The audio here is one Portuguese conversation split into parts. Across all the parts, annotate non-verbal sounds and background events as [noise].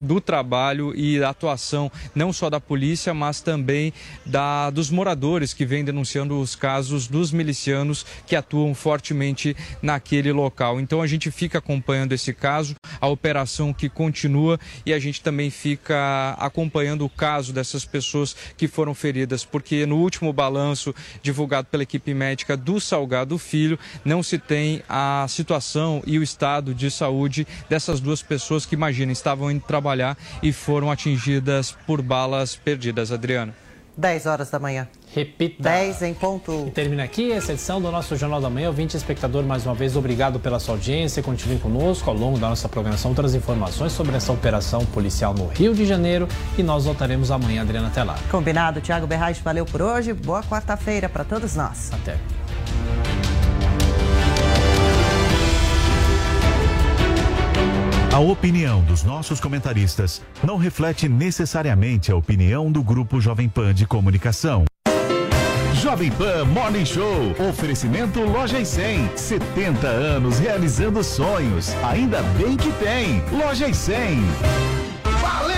Do trabalho e da atuação não só da polícia, mas também da, dos moradores que vêm denunciando os casos dos milicianos que atuam fortemente naquele local. Então a gente fica acompanhando esse caso, a operação que continua e a gente também fica acompanhando o caso dessas pessoas que foram feridas, porque no último balanço divulgado pela equipe médica do Salgado Filho, não se tem a situação e o estado de saúde dessas duas pessoas que, imagina, estavam indo trabalhar e foram atingidas por balas perdidas. Adriano. 10 horas da manhã. Repita. 10 em ponto. E termina aqui essa edição do nosso Jornal da Manhã. Ouvinte espectador, mais uma vez, obrigado pela sua audiência. Continue conosco ao longo da nossa programação. Outras informações sobre essa operação policial no Rio de Janeiro. E nós voltaremos amanhã, Adriana Telar. Combinado. Tiago Berrais, valeu por hoje. Boa quarta-feira para todos nós. Até. A opinião dos nossos comentaristas não reflete necessariamente a opinião do Grupo Jovem Pan de Comunicação. Jovem Pan Morning Show. Oferecimento Loja e 100. 70 anos realizando sonhos. Ainda bem que tem. Loja e 100. Valeu, Loja 100!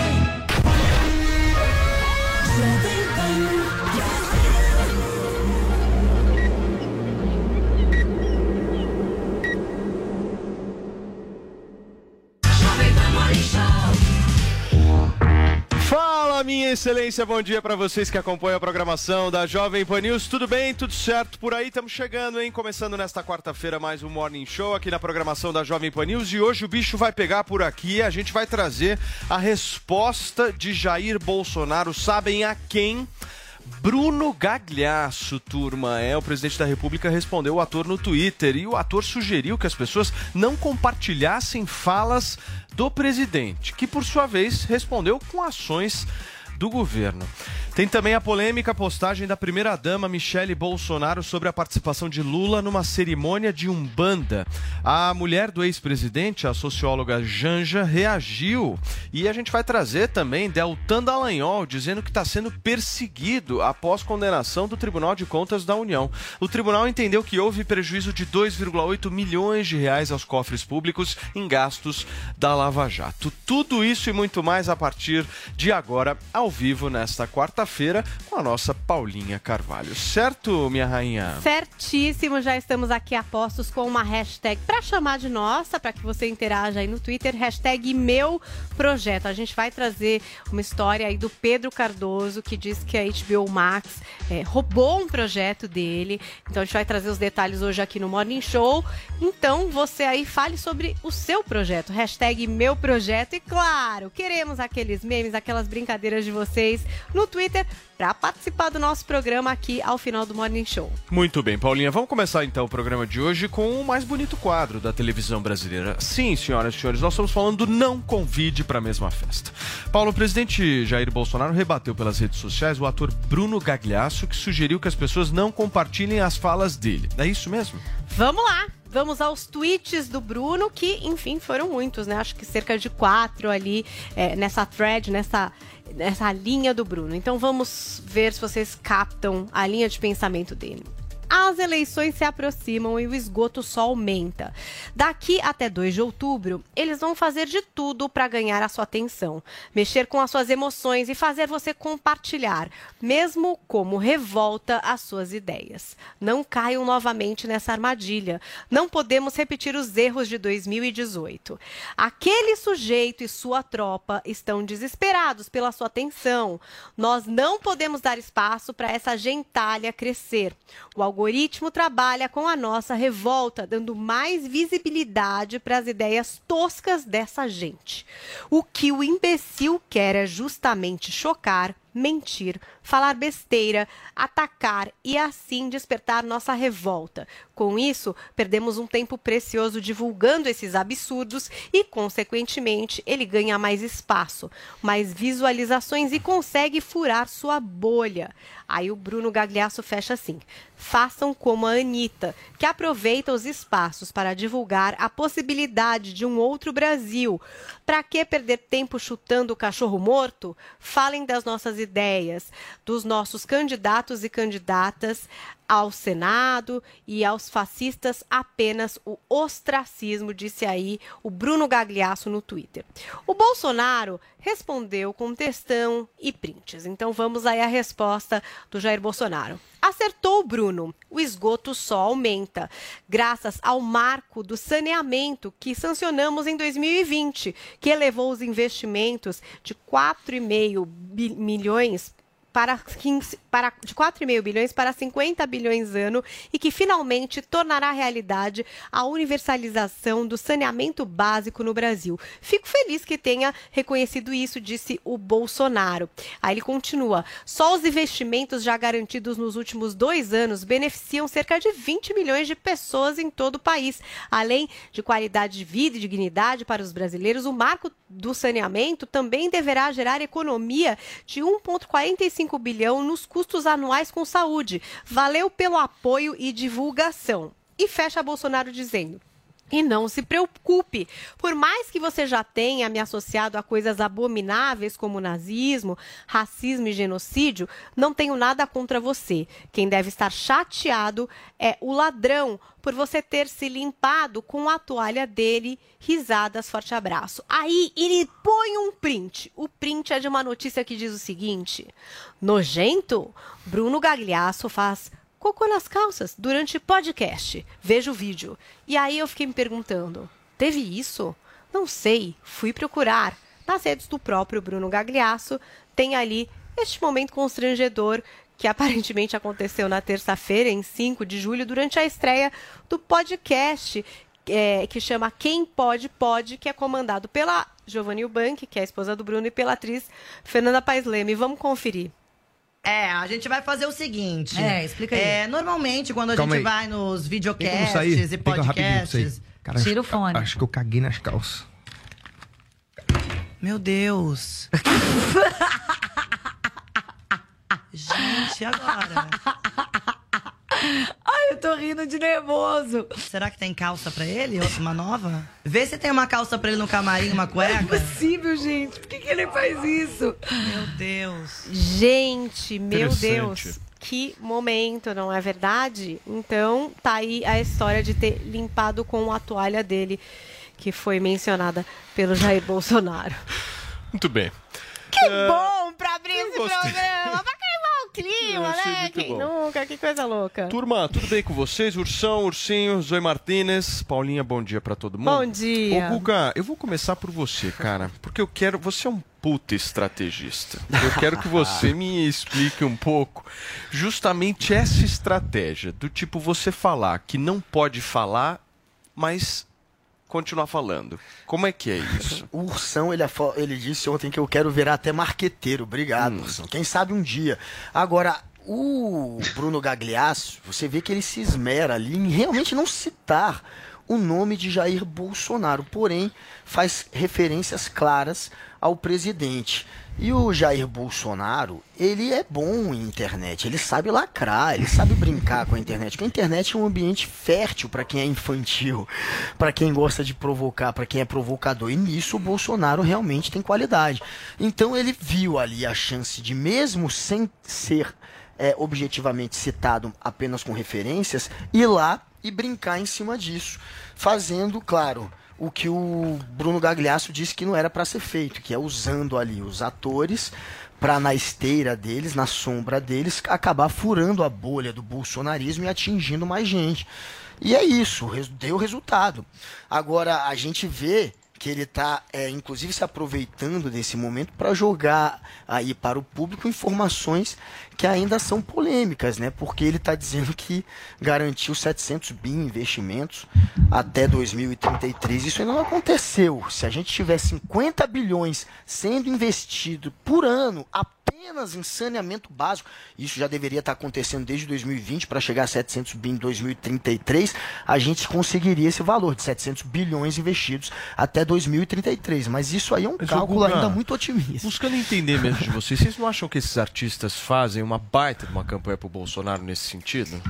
Fala, minha excelência, bom dia para vocês que acompanham a programação da Jovem Pan News. Tudo bem? Tudo certo por aí? Estamos chegando, hein? Começando nesta quarta-feira mais um Morning Show aqui na programação da Jovem Pan News. E hoje o bicho vai pegar por aqui. A gente vai trazer a resposta de Jair Bolsonaro. Sabem a quem? Bruno Gagliasso, turma, é o presidente da República respondeu o ator no Twitter e o ator sugeriu que as pessoas não compartilhassem falas do presidente, que por sua vez respondeu com ações do governo. Tem também a polêmica postagem da primeira-dama Michele Bolsonaro sobre a participação de Lula numa cerimônia de Umbanda. A mulher do ex-presidente, a socióloga Janja, reagiu e a gente vai trazer também Deltan Dallagnol dizendo que está sendo perseguido após condenação do Tribunal de Contas da União. O tribunal entendeu que houve prejuízo de 2,8 milhões de reais aos cofres públicos em gastos da Lava Jato. Tudo isso e muito mais a partir de agora, ao vivo, nesta quarta quarta-feira com a nossa Paulinha Carvalho. Certo, minha rainha? Certíssimo, já estamos aqui a postos com uma hashtag para chamar de nossa, para que você interaja aí no Twitter, hashtag meu projeto. A gente vai trazer uma história aí do Pedro Cardoso, que diz que a HBO Max é, roubou um projeto dele. Então a gente vai trazer os detalhes hoje aqui no Morning Show. Então você aí fale sobre o seu projeto, hashtag meu projeto. E claro, queremos aqueles memes, aquelas brincadeiras de vocês no Twitter para participar do nosso programa aqui ao final do Morning Show. Muito bem, Paulinha. Vamos começar então o programa de hoje com o mais bonito quadro da televisão brasileira. Sim, senhoras e senhores, nós estamos falando do não convide para a mesma festa. Paulo, o presidente Jair Bolsonaro rebateu pelas redes sociais o ator Bruno Gagliasso, que sugeriu que as pessoas não compartilhem as falas dele. É isso mesmo? Vamos lá! Vamos aos tweets do Bruno, que, enfim, foram muitos, né? Acho que cerca de quatro ali é, nessa thread, nessa, nessa linha do Bruno. Então vamos ver se vocês captam a linha de pensamento dele. As eleições se aproximam e o esgoto só aumenta. Daqui até 2 de outubro, eles vão fazer de tudo para ganhar a sua atenção, mexer com as suas emoções e fazer você compartilhar, mesmo como revolta, as suas ideias. Não caiam novamente nessa armadilha. Não podemos repetir os erros de 2018. Aquele sujeito e sua tropa estão desesperados pela sua atenção. Nós não podemos dar espaço para essa gentalha crescer. O trabalha com a nossa revolta, dando mais visibilidade para as ideias toscas dessa gente. O que o imbecil quer é justamente chocar, mentir, falar besteira, atacar e assim despertar nossa revolta. Com isso, perdemos um tempo precioso divulgando esses absurdos e, consequentemente, ele ganha mais espaço, mais visualizações e consegue furar sua bolha. Aí o Bruno Gagliasso fecha assim: façam como a Anitta, que aproveita os espaços para divulgar a possibilidade de um outro Brasil. Para que perder tempo chutando o cachorro morto? Falem das nossas ideias, dos nossos candidatos e candidatas ao Senado e aos fascistas apenas o ostracismo, disse aí o Bruno Gagliasso no Twitter. O Bolsonaro respondeu com textão e prints. Então vamos aí a resposta do Jair Bolsonaro. Acertou o Bruno. O esgoto só aumenta, graças ao marco do saneamento que sancionamos em 2020, que elevou os investimentos de 4,5 milhões para, 15, para de 4,5 bilhões para 50 bilhões ano e que finalmente tornará realidade a universalização do saneamento básico no Brasil. Fico feliz que tenha reconhecido isso, disse o Bolsonaro. Aí ele continua: só os investimentos já garantidos nos últimos dois anos beneficiam cerca de 20 milhões de pessoas em todo o país. Além de qualidade de vida e dignidade para os brasileiros, o marco do saneamento também deverá gerar economia de 1,45 bilhão nos custos anuais com saúde. Valeu pelo apoio e divulgação. E fecha Bolsonaro dizendo: e não se preocupe, por mais que você já tenha me associado a coisas abomináveis como nazismo, racismo e genocídio, não tenho nada contra você. Quem deve estar chateado é o ladrão por você ter se limpado com a toalha dele. Risadas, forte abraço. Aí ele põe um print. O print é de uma notícia que diz o seguinte: Nojento? Bruno Gagliasso faz cocô nas calças durante podcast. Veja o vídeo. E aí eu fiquei me perguntando: teve isso? Não sei, fui procurar. Nas redes do próprio Bruno Gagliasso, tem ali este momento constrangedor que aparentemente aconteceu na terça-feira, em 5 de julho, durante a estreia do podcast é, que chama Quem Pode Pode, que é comandado pela Giovanni Ubank, que é a esposa do Bruno, e pela atriz Fernanda Paes Leme. Vamos conferir. É, a gente vai fazer o seguinte. É, explica aí. É, normalmente, quando a Calma gente aí. vai nos videocasts e podcasts. Cara, Tira o acho- fone. Acho que eu caguei nas calças. Meu Deus. [laughs] gente, agora? Ai, eu tô rindo de nervoso. Será que tem calça pra ele? Uma nova? Vê se tem uma calça pra ele no camarim, uma cueca. Não é possível, gente. Por que, que ele faz isso? Meu Deus. Gente, meu. Deus. Que momento, não é verdade? Então, tá aí a história de ter limpado com a toalha dele, que foi mencionada pelo Jair Bolsonaro. Muito bem. Que É, bom pra abrir esse gostei. programa, [laughs] clima, Eu né? Quem bom. nunca? Que coisa louca. Turma, tudo bem com vocês? Ursão, Ursinho, Zoe Martinez, Paulinha, bom dia pra todo mundo. Bom dia. Ô, Guga, eu vou começar por você, cara, porque eu quero. Você é um puta estrategista. Eu quero que você [laughs] me explique um pouco justamente essa estratégia do tipo você falar que não pode falar, mas continuar falando. Como é que é isso? [laughs] O Ursão, ele, ele disse ontem que eu quero virar até marqueteiro. Obrigado, Ursão. Quem sabe um dia. Agora, o Bruno Gagliasso, você vê que ele se esmera ali em realmente não citar o nome de Jair Bolsonaro, porém faz referências claras ao presidente. E o Jair Bolsonaro, ele é bom em internet, ele sabe lacrar, ele sabe brincar com a internet, porque a internet é um ambiente fértil para quem é infantil, para quem gosta de provocar, para quem é provocador. E nisso o Bolsonaro realmente tem qualidade. Então ele viu ali a chance de, mesmo sem ser é, objetivamente citado apenas com referências, ir lá e brincar em cima disso, fazendo, claro, o que o Bruno Gagliasso disse que não era para ser feito, que é usando ali os atores para na esteira deles, na sombra deles, acabar furando a bolha do bolsonarismo e atingindo mais gente. E é isso, deu resultado. Agora a gente vê que ele está, inclusive, se aproveitando desse momento para jogar aí para o público informações que ainda são polêmicas, né? Porque ele está dizendo que garantiu 700 bi em investimentos até 2033. Isso ainda não aconteceu. Se a gente tiver 50 bilhões sendo investido por ano apenas em saneamento básico, isso já deveria estar acontecendo desde 2020 para chegar a 700 bi em 2033, a gente conseguiria esse valor de 700 bilhões investidos até 2033. Mas isso aí é um Mas, cálculo ainda muito otimista. Buscando entender mesmo de vocês, vocês não acham que esses artistas fazem uma baita de uma campanha pro Bolsonaro nesse sentido?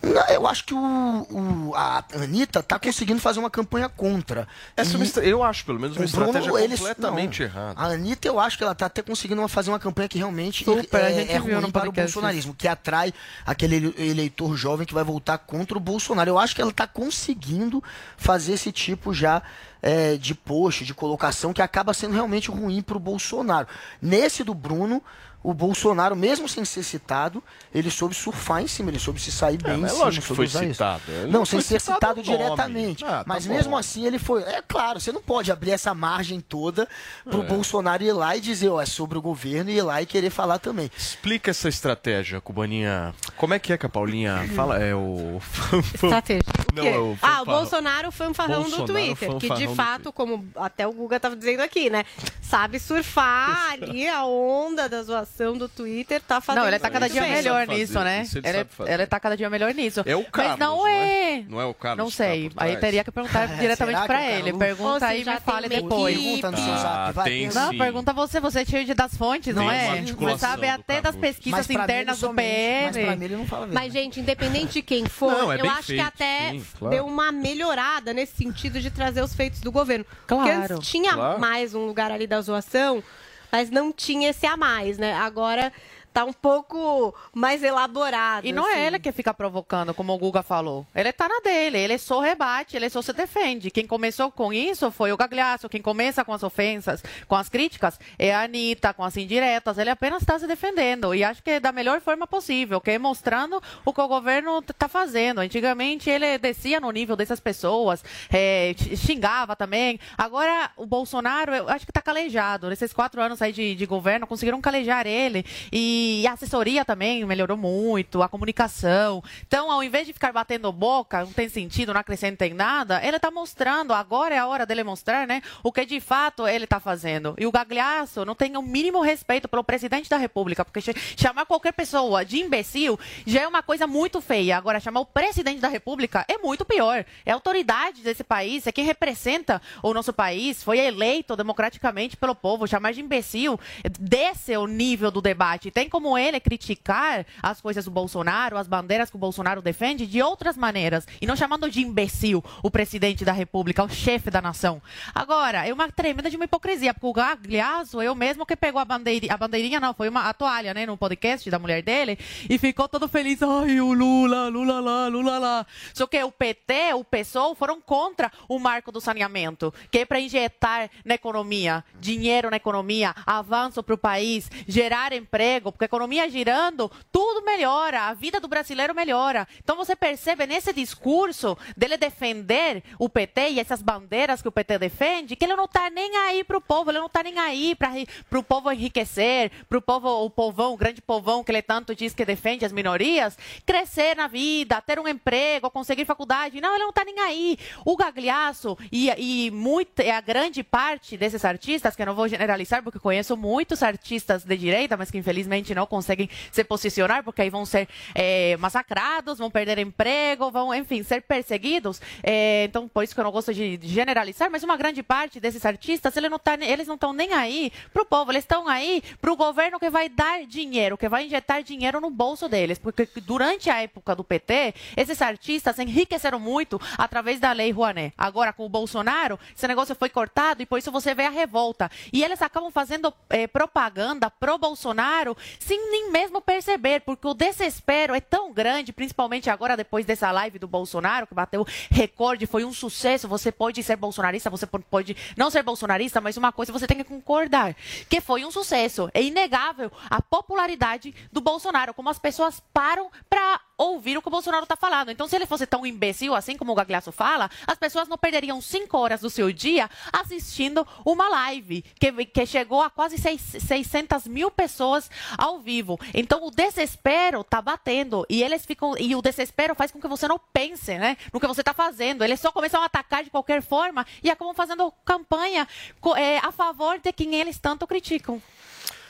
Não, Eu acho que o, o- a Anitta tá conseguindo fazer uma campanha contra. Essa é uma estra- eu acho, pelo menos, uma o Bruno, estratégia eles- completamente não. errada. A Anitta, eu acho que ela tá até conseguindo uma- fazer uma campanha que realmente Super, a é, é ruim para o podcast bolsonarismo, que atrai aquele ele- eleitor jovem que vai voltar contra o Bolsonaro. Eu acho que ela tá conseguindo fazer esse tipo já é, de post, de colocação, que acaba sendo realmente ruim para o Bolsonaro. Nesse do Bruno, o Bolsonaro, mesmo sem ser citado, ele soube surfar em cima, ele soube se sair bem em mas é cima. lógico que foi citado. Não, não sem ser citado citado diretamente. Ah, tá mas bom. mesmo assim ele foi. É claro, você não pode abrir essa margem toda pro É. Bolsonaro ir lá e dizer, ó, é sobre o governo e ir lá e querer falar também. Explica essa estratégia, Cubaninha. Como é que é que a Paulinha [clears throat] fala? É o. Estratégia. [laughs] Não, é o ah, o fanfarrão. Bolsonaro fanfarrão do Bolsonaro Twitter, que de do fato, como até o Guga estava dizendo aqui, né? Sabe surfar [laughs] ali a onda da zoação do Twitter, tá fazendo Não, ele tá cada dia melhor fazer, nisso, né? sabe fazer. ele tá cada dia melhor nisso. É o Carlos, Mas não não é? é. Não é o Carlos Não tá sei. Aí trás? teria que perguntar É, [laughs] diretamente pra ele. Pergunta aí e me fale depois. Pergunta no seu Ah, zap, tem. Não, sim. pergunta você, você é cheio de das fontes, não Tem uma é? Você sabe até das pesquisas internas do somente, Mas mim ele não fala mesmo. Mas, gente, independente de quem for, [laughs] Não, é eu acho que até sim, claro. deu uma melhorada nesse sentido de trazer os feitos do governo. Claro, Porque antes tinha claro. mais um lugar ali da zoação, mas não tinha esse a mais, né? Agora tá um pouco mais elaborado. E não assim. é ele que fica provocando, como o Guga falou. Ele tá na dele, ele só rebate, ele só se defende. Quem começou com isso foi o Gagliasso. Quem começa com as ofensas, com as críticas, é a Anitta, com as indiretas. Ele apenas está se defendendo. E acho que é da melhor forma possível, que é mostrando o que o governo está fazendo. Antigamente ele descia no nível dessas pessoas, é, xingava também. Agora o Bolsonaro, eu acho que está calejado. Nesses quatro anos aí de, de governo, conseguiram calejar ele. E a assessoria também melhorou muito, a comunicação. Então, ao invés de ficar batendo boca, não tem sentido, não acrescenta em nada, ele está mostrando, agora é a hora dele mostrar, né, o que de fato ele está fazendo. E o Gagliasso não tem o mínimo respeito pelo presidente da República, porque ch- chamar qualquer pessoa de imbecil já é uma coisa muito feia. Agora, chamar o presidente da República é muito pior. É a autoridade desse país, é quem representa o nosso país, foi eleito democraticamente pelo povo. Chamar de imbecil, desse é o nível do debate. Tem como ele criticar as coisas do Bolsonaro, as bandeiras que o Bolsonaro defende, de outras maneiras. E não chamando de imbecil o presidente da República, o chefe da nação. Agora, é uma tremenda de uma hipocrisia, porque o Gagliasso, eu mesmo que pegou a bandeirinha, a bandeirinha não, foi uma a toalha, né, no podcast da mulher dele, e ficou todo feliz. Ai, o Lula, Lula lá, Lula lá. Só que o PT, o PSOL foram contra o marco do saneamento, que é para injetar na economia, dinheiro na economia, avanço para o país, gerar emprego, porque a economia girando, tudo melhora, a vida do brasileiro melhora. Então você percebe nesse discurso dele defender o PT e essas bandeiras que o PT defende, que ele não está nem aí para o povo, ele não está nem aí para o povo enriquecer, para o povo, o povão, o grande povão que ele tanto diz que defende as minorias, crescer na vida, ter um emprego, conseguir faculdade. Não, ele não está nem aí. O Gagliasso e, e muito, a grande parte desses artistas, que eu não vou generalizar porque conheço muitos artistas de direita, mas que infelizmente não conseguem se posicionar porque aí vão ser eh, massacrados, vão perder emprego, vão, enfim, ser perseguidos. Eh, então, por isso que eu não gosto de generalizar, mas uma grande parte desses artistas, não tá, eles não estão nem aí pro povo, eles estão aí pro governo que vai dar dinheiro, que vai injetar dinheiro no bolso deles. Porque durante a época do PT, esses artistas enriqueceram muito através da lei Rouanet. Agora, com o Bolsonaro, esse negócio foi cortado e por isso você vê a revolta. E eles acabam fazendo eh, propaganda pro Bolsonaro sem nem mesmo perceber, porque o desespero é tão grande, principalmente agora depois dessa live do Bolsonaro, que bateu recorde, foi um sucesso. Você pode ser bolsonarista, você pode não ser bolsonarista, mas uma coisa você tem que concordar, que foi um sucesso. É inegável a popularidade do Bolsonaro, como as pessoas param para ouvir o que o Bolsonaro está falando. Então, se ele fosse tão imbecil assim como o Gagliasso fala, as pessoas não perderiam cinco horas do seu dia assistindo uma live que, que chegou a quase seis, 600 mil pessoas ao vivo. Então, o desespero está batendo e eles ficam e o desespero faz com que você não pense, né, no que você está fazendo. Eles só começam a atacar de qualquer forma e acabam fazendo campanha é, a favor de quem eles tanto criticam.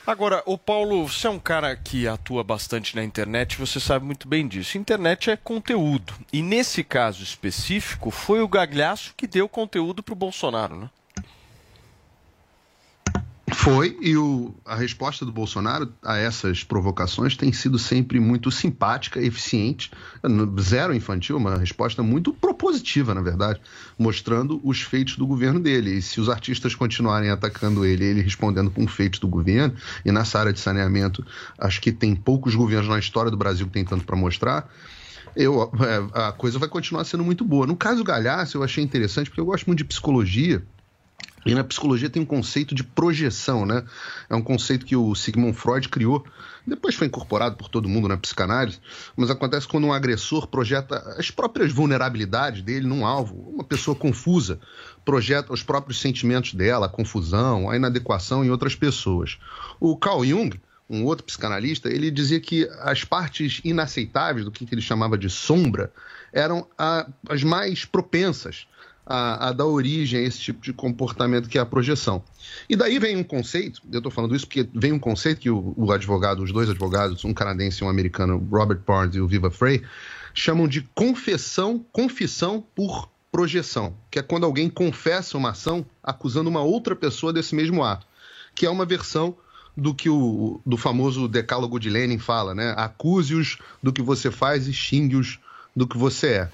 Agora, o Paulo, você é um cara que atua bastante na internet, você sabe muito bem disso. Internet é conteúdo. E nesse caso específico, foi o Gagliasso que deu conteúdo para o Bolsonaro, né? Foi, e o, a resposta do Bolsonaro a essas provocações tem sido sempre muito simpática, eficiente, zero infantil, uma resposta muito propositiva, na verdade, mostrando os feitos do governo dele. E se os artistas continuarem atacando ele, ele respondendo com feitos do governo, e nessa área de saneamento, acho que tem poucos governos na história do Brasil que tem tanto para mostrar. Eu, é, a coisa vai continuar sendo muito boa. No caso Galhaço, eu achei interessante, porque eu gosto muito de psicologia. E na psicologia tem um conceito de projeção, né? É um conceito que o Sigmund Freud criou, depois foi incorporado por todo mundo na psicanálise, mas acontece quando um agressor projeta as próprias vulnerabilidades dele num alvo. Uma pessoa confusa projeta os próprios sentimentos dela, a confusão, a inadequação em outras pessoas. O Carl Jung, um outro psicanalista, ele dizia que as partes inaceitáveis do que ele chamava de sombra eram a, as mais propensas a, a, dar origem a esse tipo de comportamento que é a projeção. E daí vem um conceito, eu estou falando isso porque vem um conceito que o, o, advogado, os dois advogados, um canadense e um americano, Robert Barnes e o Viva Frey, chamam de confessão, confissão por projeção, que é quando alguém confessa uma ação acusando uma outra pessoa desse mesmo ato, que é uma versão do que o do famoso decálogo de Lenin fala, né? Acuse-os do que você faz e xingue-os do que você é.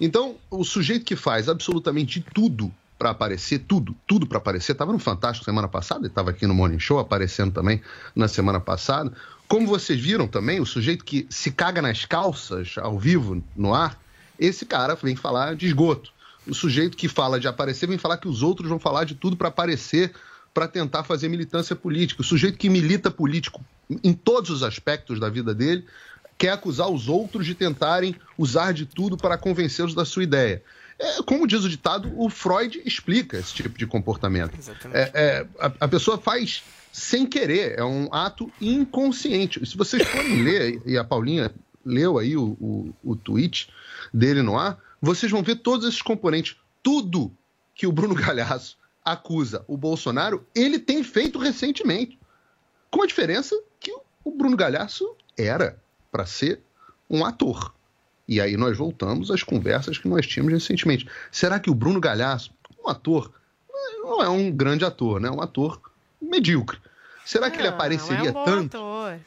Então, o sujeito que faz absolutamente tudo para aparecer, tudo, tudo para aparecer, estava no Fantástico semana passada, estava aqui no Morning Show aparecendo também na semana passada. Como vocês viram também, o sujeito que se caga nas calças ao vivo, no ar, esse cara vem falar de esgoto. O sujeito que fala de aparecer vem falar que os outros vão falar de tudo para aparecer, para tentar fazer militância política. O sujeito que milita político em todos os aspectos da vida dele quer acusar os outros de tentarem usar de tudo para convencê-los da sua ideia. É, como diz o ditado, o Freud explica esse tipo de comportamento. É, é, a, a, pessoa faz sem querer, é um ato inconsciente. Se vocês forem [laughs] ler, e a Paulinha leu aí o, o, o tweet dele no ar, vocês vão ver todos esses componentes. Tudo que o Bruno [laughs] Galhaço acusa o Bolsonaro, ele tem feito recentemente. Com a diferença que o Bruno Galhaço era para ser um ator. E aí nós voltamos às conversas que nós tínhamos recentemente. Será que o Bruno Galhaço, um ator, não é um grande ator, né? É um ator medíocre. Será que ele apareceria é um tanto? Ator.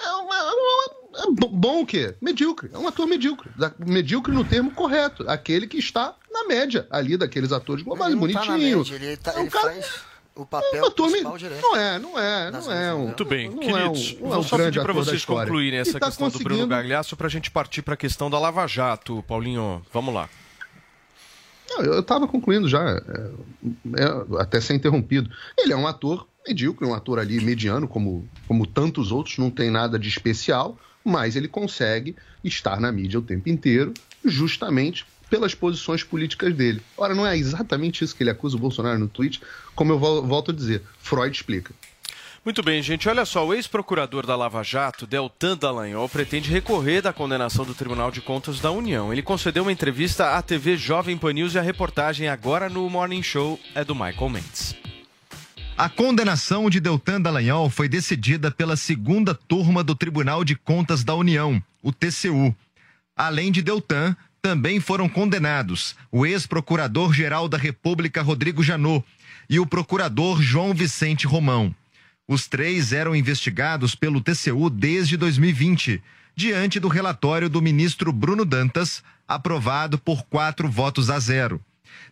É, uma, é, uma, é bom o quê? Medíocre. É um ator medíocre. Medíocre no termo correto. Aquele que está na média ali daqueles atores globais, bonitinho. Tá na média, ele, tá, é um ele cara... faz o papel um principal direto. Não é, não é, não é um. Muito bem, não queridos. É um, não vou é um só pedir para vocês concluírem essa tá questão do Bruno Gagliasso para a gente partir para a questão da Lava Jato. Paulinho, vamos lá. Não, eu estava concluindo já, é, é, até ser interrompido. Ele é um ator medíocre, um ator ali mediano, como, como tantos outros, não tem nada de especial, mas ele consegue estar na mídia o tempo inteiro, justamente pelas posições políticas dele. Ora, não é exatamente isso que ele acusa o Bolsonaro no tweet, como eu volto a dizer, Freud explica. Muito bem, gente. Olha só, o ex-procurador da Lava Jato, Deltan Dallagnol, pretende recorrer da condenação do Tribunal de Contas da União. Ele concedeu uma entrevista à TV Jovem Pan News e a reportagem agora no Morning Show é do Michael Mendes. A condenação de Deltan Dallagnol foi decidida pela segunda turma do Tribunal de Contas da União, o TCU. Além de Deltan, também foram condenados o ex-procurador-geral da República Rodrigo Janot e o procurador João Vicente Romão. Os três eram investigados pelo TCU desde 2020, diante do relatório do ministro Bruno Dantas, aprovado por quatro votos a zero.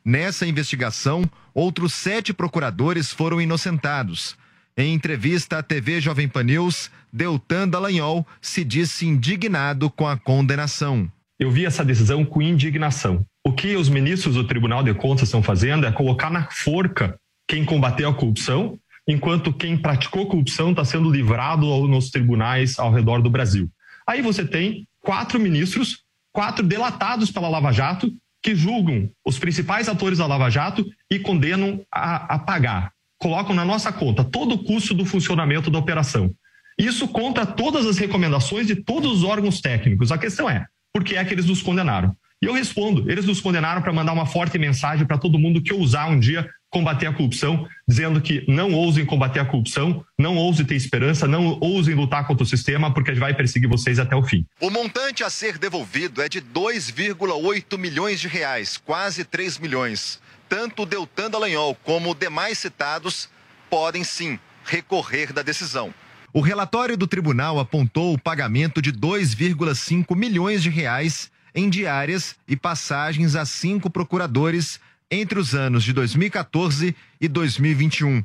Nessa investigação, outros sete procuradores foram inocentados. Em entrevista à TV Jovem Pan News, Deltan Dallagnol se disse indignado com a condenação. Eu vi essa decisão com indignação. O que os ministros do Tribunal de Contas estão fazendo é colocar na forca quem combateu a corrupção, enquanto quem praticou corrupção está sendo livrado nos tribunais ao redor do Brasil. Aí você tem quatro ministros, quatro delatados pela Lava Jato, que julgam os principais atores da Lava Jato e condenam a, a pagar. Colocam na nossa conta todo o custo do funcionamento da operação. Isso contra todas as recomendações de todos os órgãos técnicos. A questão é, por que é que eles nos condenaram? E eu respondo, eles nos condenaram para mandar uma forte mensagem para todo mundo que ousar um dia combater a corrupção, dizendo que não ousem combater a corrupção, não ousem ter esperança, não ousem lutar contra o sistema, porque vai perseguir vocês até o fim. O montante a ser devolvido é de 2,8 milhões de reais, quase 3 milhões. Tanto o Deltan Dallagnol como demais citados podem sim recorrer da decisão. O relatório do tribunal apontou o pagamento de 2,5 milhões de reais em diárias e passagens a cinco procuradores entre os anos de 2014 e 2021.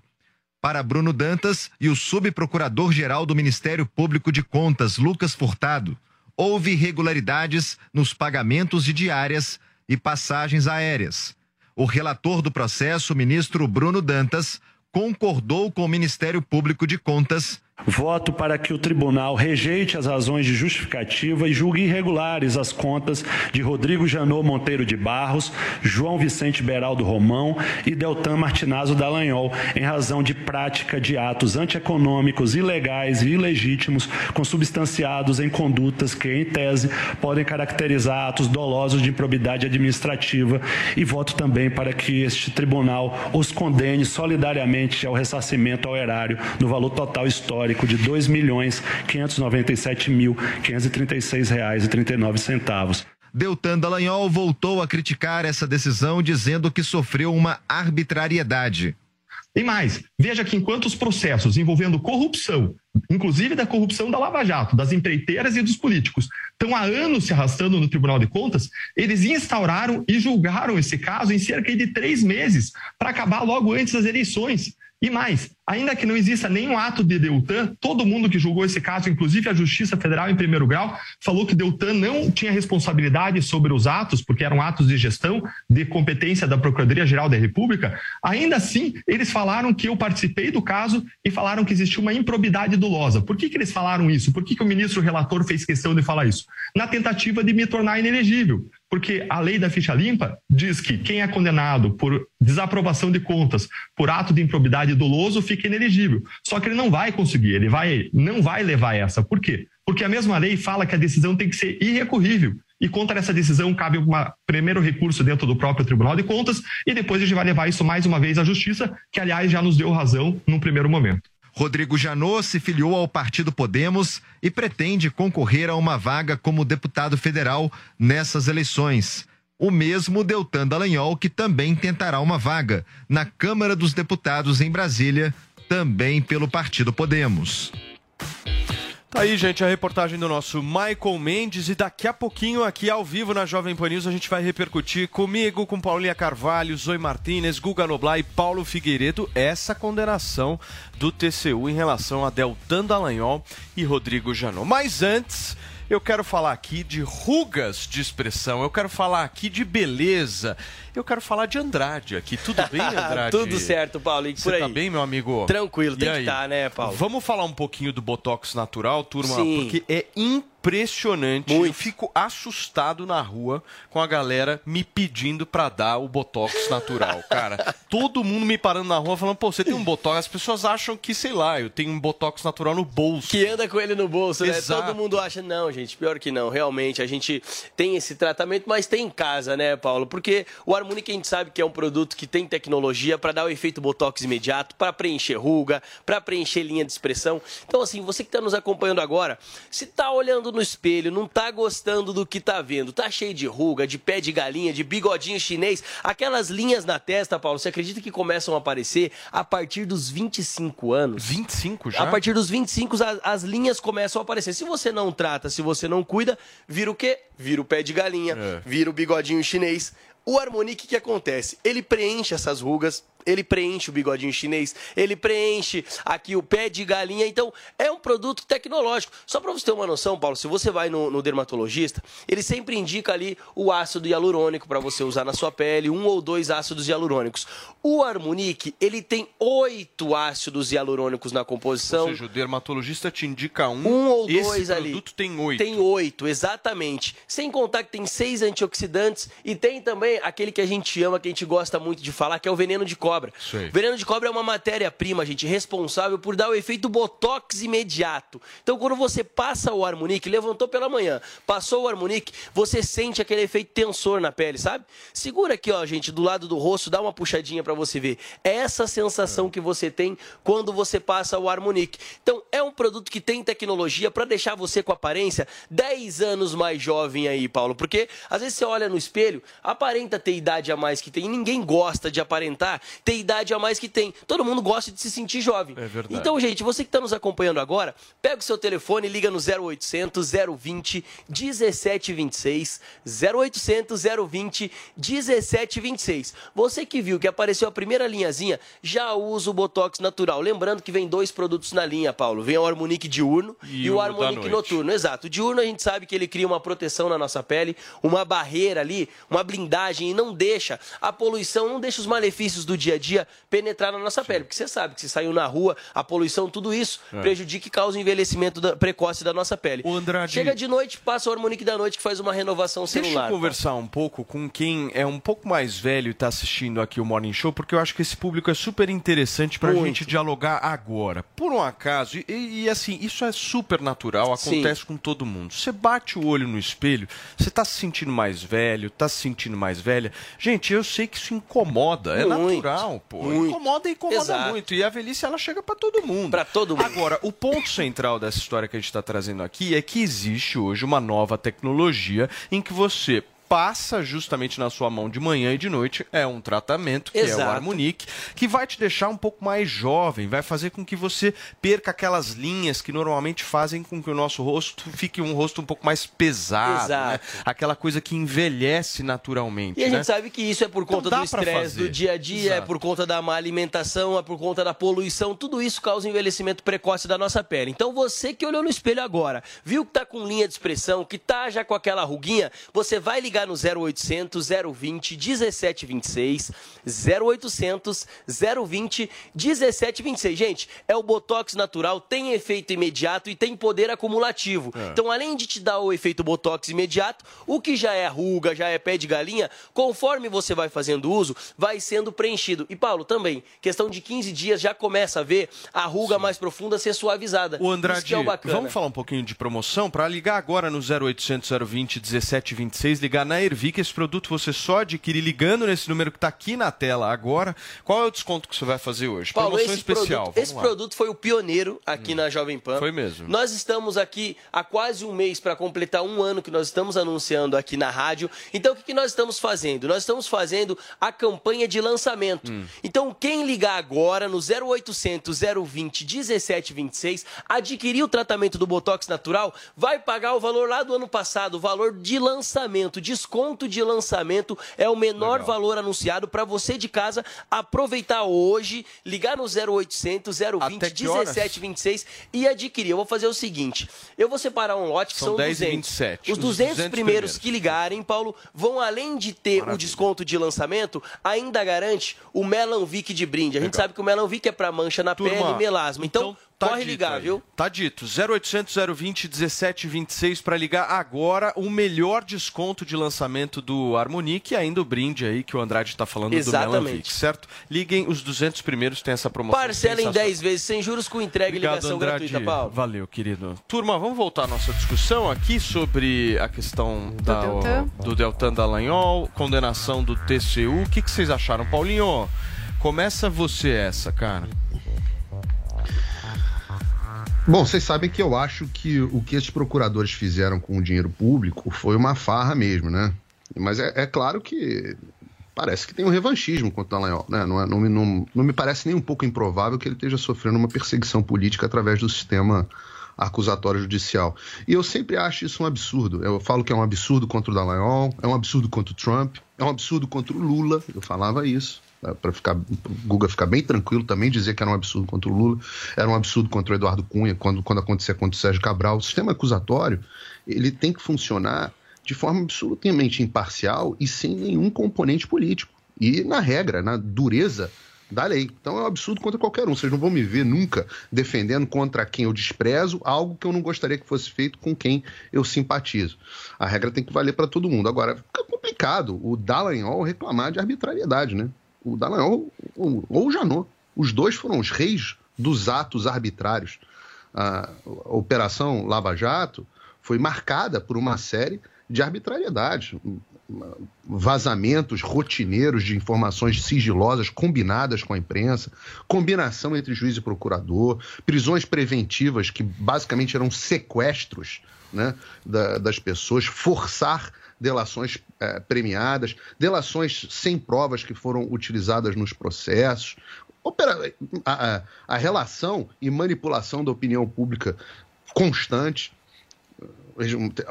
Para Bruno Dantas e o subprocurador-geral do Ministério Público de Contas, Lucas Furtado, houve irregularidades nos pagamentos de diárias e passagens aéreas. O relator do processo, ministro Bruno Dantas, concordou com o Ministério Público de Contas Voto para que o tribunal rejeite as razões de justificativa e julgue irregulares as contas de Rodrigo Janot Monteiro de Barros, João Vicente Beraldo Romão e Deltan Martinazzo Dallagnol, em razão de prática de atos antieconômicos, ilegais e ilegítimos, consubstanciados em condutas que, em tese, podem caracterizar atos dolosos de improbidade administrativa. E voto também para que este tribunal os condene solidariamente ao ressarcimento ao erário no valor total histórico histórico de R$ 2.597.536,39. Deltan Dallagnol voltou a criticar essa decisão, dizendo que sofreu uma arbitrariedade. E mais, veja que enquanto os processos envolvendo corrupção, inclusive da corrupção da Lava Jato, das empreiteiras e dos políticos, estão há anos se arrastando no Tribunal de Contas, eles instauraram e julgaram esse caso em cerca de três meses, para acabar logo antes das eleições. E mais, ainda que não exista nenhum ato de Deltan, todo mundo que julgou esse caso, inclusive a Justiça Federal em primeiro grau, falou que Deltan não tinha responsabilidade sobre os atos, porque eram atos de gestão, de competência da Procuradoria-Geral da República. Ainda assim, eles falaram que eu participei do caso e falaram que existia uma improbidade dolosa. Por que, que eles falaram isso? Por que, que o ministro relator fez questão de falar isso? Na tentativa de me tornar inelegível porque a lei da ficha limpa diz que quem é condenado por desaprovação de contas por ato de improbidade doloso fica inelegível. Só que ele não vai conseguir, ele vai, não vai levar essa. Por quê? Porque a mesma lei fala que a decisão tem que ser irrecorrível. E contra essa decisão cabe um primeiro recurso dentro do próprio Tribunal de Contas e depois a gente vai levar isso mais uma vez à Justiça, que aliás já nos deu razão num primeiro momento. Rodrigo Janot se filiou ao partido Podemos e pretende concorrer a uma vaga como deputado federal nessas eleições. O mesmo Deltan Dallagnol, que também tentará uma vaga na Câmara dos Deputados em Brasília, também pelo partido Podemos. Tá aí, gente, a reportagem do nosso Michael Mendes e daqui a pouquinho aqui ao vivo na Jovem Pan News a gente vai repercutir comigo, com Paulinha Carvalho, Zoe Martinez, Guga Noblar e Paulo Figueiredo essa condenação do TCU em relação a Deltan Dallagnol e Rodrigo Janot. Mas antes, eu quero falar aqui de rugas de expressão, eu quero falar aqui de beleza, eu quero falar de Andrade aqui. Tudo bem, [laughs] Andrade? Tudo certo, Paulo. E por Você aí? tá bem, meu amigo? Tranquilo, E tem que aí? estar, né, Paulo? Vamos falar um pouquinho do Botox natural, turma? Sim. Porque é impressionante. Eu fico assustado na rua com a galera me pedindo pra dar o Botox natural. [laughs] Cara, todo mundo me parando na rua falando, pô, você tem um Botox? As pessoas acham que, sei lá, eu tenho um Botox natural no bolso. Que anda com ele no bolso, né? Exato. Todo mundo acha, não, gente, pior que não. Realmente, a gente tem esse tratamento, mas tem em casa, né, Paulo? Porque o Harmonic a gente sabe que é um produto que tem tecnologia para dar o efeito Botox imediato, para preencher ruga, para preencher linha de expressão. Então, assim, você que está nos acompanhando agora, se tá olhando no espelho, não tá gostando do que tá vendo, tá cheio de ruga, de pé de galinha, de bigodinho chinês, aquelas linhas na testa, Paulo, você acredita que começam a aparecer a partir dos 25 anos? 25 já? A partir dos 25, as, as linhas começam a aparecer. Se você não trata, se você não cuida, vira o quê? Vira o pé de galinha, É. vira o bigodinho chinês. O Harmonique, o que acontece? Ele preenche essas rugas, ele preenche o bigodinho chinês, ele preenche aqui o pé de galinha. Então, é um produto tecnológico. Só para você ter uma noção, Paulo, se você vai no, no dermatologista, ele sempre indica ali o ácido hialurônico para você usar na sua pele, um ou dois ácidos hialurônicos. O Harmonique, ele tem oito ácidos hialurônicos na composição. Ou seja, o dermatologista te indica um, Um ou dois ali. produto tem oito. Tem oito, exatamente. Sem contar que tem seis antioxidantes e tem também aquele que a gente ama, que a gente gosta muito de falar, que é o veneno de cobra. Aí. Veneno de cobra é uma matéria-prima, gente, responsável por dar o efeito botox imediato. Então, quando você passa o Harmonique, levantou pela manhã, passou o Harmonique, você sente aquele efeito tensor na pele, sabe? Segura aqui, ó, gente, do lado do rosto, dá uma puxadinha pra você ver. É essa sensação que você tem quando você passa o Harmonique. Então, é um produto que tem tecnologia pra deixar você com aparência 10 anos mais jovem aí, Paulo. Porque às vezes você olha no espelho, aparenta ter idade a mais que tem. E ninguém gosta de aparentar ter idade a mais que tem. Todo mundo gosta de se sentir jovem. É verdade. Então, gente, você que está nos acompanhando agora, pega o seu telefone e liga no 0800 020 1726. 0800 020 1726. Você que viu que apareceu a primeira linhazinha, já usa o Botox natural. Lembrando que vem dois produtos na linha, Paulo. Vem o Harmonique diurno E e, o o Harmonique noturno. Exato. O diurno a gente sabe que ele cria uma proteção na nossa pele, uma barreira ali, uma blindagem e não deixa a poluição, não deixa os malefícios do dia a dia penetrar na nossa pele. Porque você sabe que se saiu na rua, a poluição, tudo isso É. prejudica e causa o envelhecimento da- precoce da nossa pele. Andrade- Chega de noite, passa o Harmonique da noite que faz uma renovação Deixa celular. eu conversar um pouco com quem é um pouco mais velho e está assistindo aqui o Morning Show, porque eu acho que esse público é super interessante para a gente dialogar agora. Por um acaso, e, e, assim, isso é super natural, Sim. acontece com todo mundo. Você bate o olho no espelho, você está se sentindo mais velho, está se sentindo mais velha. Gente, eu sei que isso incomoda, é Muito, natural, pô. muito. Incomoda e incomoda Exato. muito. E a velhice, ela chega para todo mundo. Para todo mundo. Agora, o ponto central dessa história que a gente está trazendo aqui é que existe hoje uma nova tecnologia em que você passa justamente na sua mão de manhã e de noite é um tratamento que é o Exato. Harmonique que vai te deixar um pouco mais jovem, vai fazer com que você perca aquelas linhas que normalmente fazem com que o nosso rosto fique um rosto um pouco mais pesado, Exato. né? aquela coisa que envelhece naturalmente, E a né? gente sabe que isso é por Então conta dá do estresse do dia a dia, é Exato. por conta da má alimentação, é por conta da poluição, tudo isso causa envelhecimento precoce da nossa pele. Então você que olhou no espelho agora, viu que tá com linha de expressão, que tá já com aquela ruguinha, você vai ligar no 0800 020 1726, 0800 020 1726. Gente, é o Botox natural, tem efeito imediato e tem poder acumulativo. É. Então, além de te dar o efeito Botox imediato, o que já é ruga, já é pé de galinha, conforme você vai fazendo uso, vai sendo preenchido. E Paulo, também, questão de 15 dias já começa a ver a ruga mais profunda ser suavizada. O Andrade, é o vamos falar um pouquinho de promoção? Para ligar agora no 0800 020 1726, ligar na Ervic, esse produto você só adquire ligando nesse número que está aqui na tela agora. Qual é o desconto que você vai fazer hoje? Paulo, promoção esse especial. Produto, esse lá. Hum. produto foi o pioneiro aqui na Jovem Pan. Foi mesmo. Nós estamos aqui há quase um mês para completar um ano que nós estamos anunciando aqui na rádio. Então, o que, que nós estamos fazendo? Nós estamos fazendo a campanha de lançamento. Hum. Então, quem ligar agora no 0800 020 1726, adquirir o tratamento do Botox Natural, vai pagar o valor lá do ano passado, o valor de lançamento. Desconto de lançamento é o menor Legal. valor anunciado para você de casa aproveitar hoje, ligar no 0800 020 Até que horas? 1726 e adquirir. Eu vou fazer o seguinte: eu vou separar um lote que São são, 10 e 200. 27. Os Os 200, 200 primeiros primeiros. que ligarem, Paulo, vão além de ter o desconto de lançamento, ainda garante o Melanvic de brinde. A gente Legal. sabe que o Melanvic é para mancha na Turma, pele e melasma. Então, tá corre ligar, aí. viu? Tá dito. 0800 020 1726 para ligar agora o melhor desconto de lançamento do Harmonique e ainda o brinde aí que o Andrade está falando Exatamente. do Melanvic, certo? Liguem, os 200 primeiros têm essa promoção. Parcela em sensacional. 10 vezes sem juros com entrega Obrigado, e ligação Andrade. gratuita, Paulo. Valeu, querido. Turma, vamos voltar à nossa discussão aqui sobre a questão da- Deltan. do Deltan Dallagnol, condenação do TCU. O que, que vocês acharam? Paulinho, começa você essa, cara. Bom, vocês sabem que eu acho que o que esses procuradores fizeram com o dinheiro público foi uma farra mesmo, né? Mas é, é claro que parece que tem um revanchismo contra o Dallagnol, né? Não, é- não, me- não- não me parece nem um pouco improvável que ele esteja sofrendo uma perseguição política através do sistema acusatório judicial. E eu sempre acho isso um absurdo. Eu falo que é um absurdo contra o Dallagnol, é um absurdo contra o Trump, é um absurdo contra o Lula, eu falava isso. Para ficar Guga ficar bem tranquilo também dizer que era um absurdo contra o Lula, era um absurdo contra o Eduardo Cunha quando quando acontecia contra o Sérgio Cabral. O sistema acusatório ele tem que funcionar de forma absolutamente imparcial e sem nenhum componente político. E na regra, na dureza da lei. Então é um absurdo contra qualquer um. Vocês não vão me ver nunca defendendo contra quem eu desprezo algo que eu não gostaria que fosse feito com quem eu simpatizo. A regra tem que valer para todo mundo. Agora, fica complicado o Dallagnol reclamar de arbitrariedade, né? O Dallagnol ou o Janot. Os dois foram os reis dos atos arbitrários. A Operação Lava Jato foi marcada por uma série de arbitrariedade vazamentos rotineiros de informações sigilosas combinadas com a imprensa, combinação entre juiz e procurador, prisões preventivas que basicamente eram sequestros né, da, das pessoas, forçar delações é, premiadas, delações sem provas que foram utilizadas nos processos. Opera, a, a, a relação e manipulação da opinião pública constante.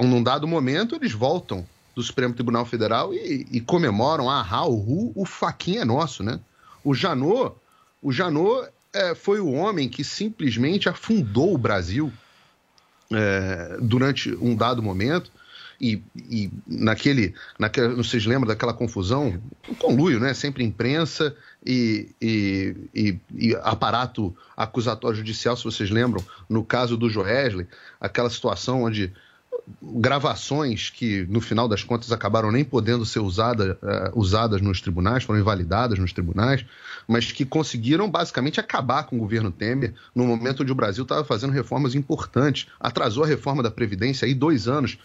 Num dado momento, eles voltam do Supremo Tribunal Federal e, e comemoram, ah, o Ru, o faquinha é nosso, né? O Janot, o Janot é, foi o homem que simplesmente afundou o Brasil é, durante um dado momento. E, e naquele, naquele, vocês lembram daquela confusão, um conluio, né? Sempre imprensa e, e, e, e, aparato acusatório judicial, se vocês lembram, no caso do Joesley, aquela situação onde gravações que, no final das contas, acabaram nem podendo ser usada, uh, usadas nos tribunais, foram invalidadas nos tribunais, mas que conseguiram basicamente acabar com o governo Temer no momento onde o Brasil estava fazendo reformas importantes. Atrasou a reforma da Previdência aí dois anos.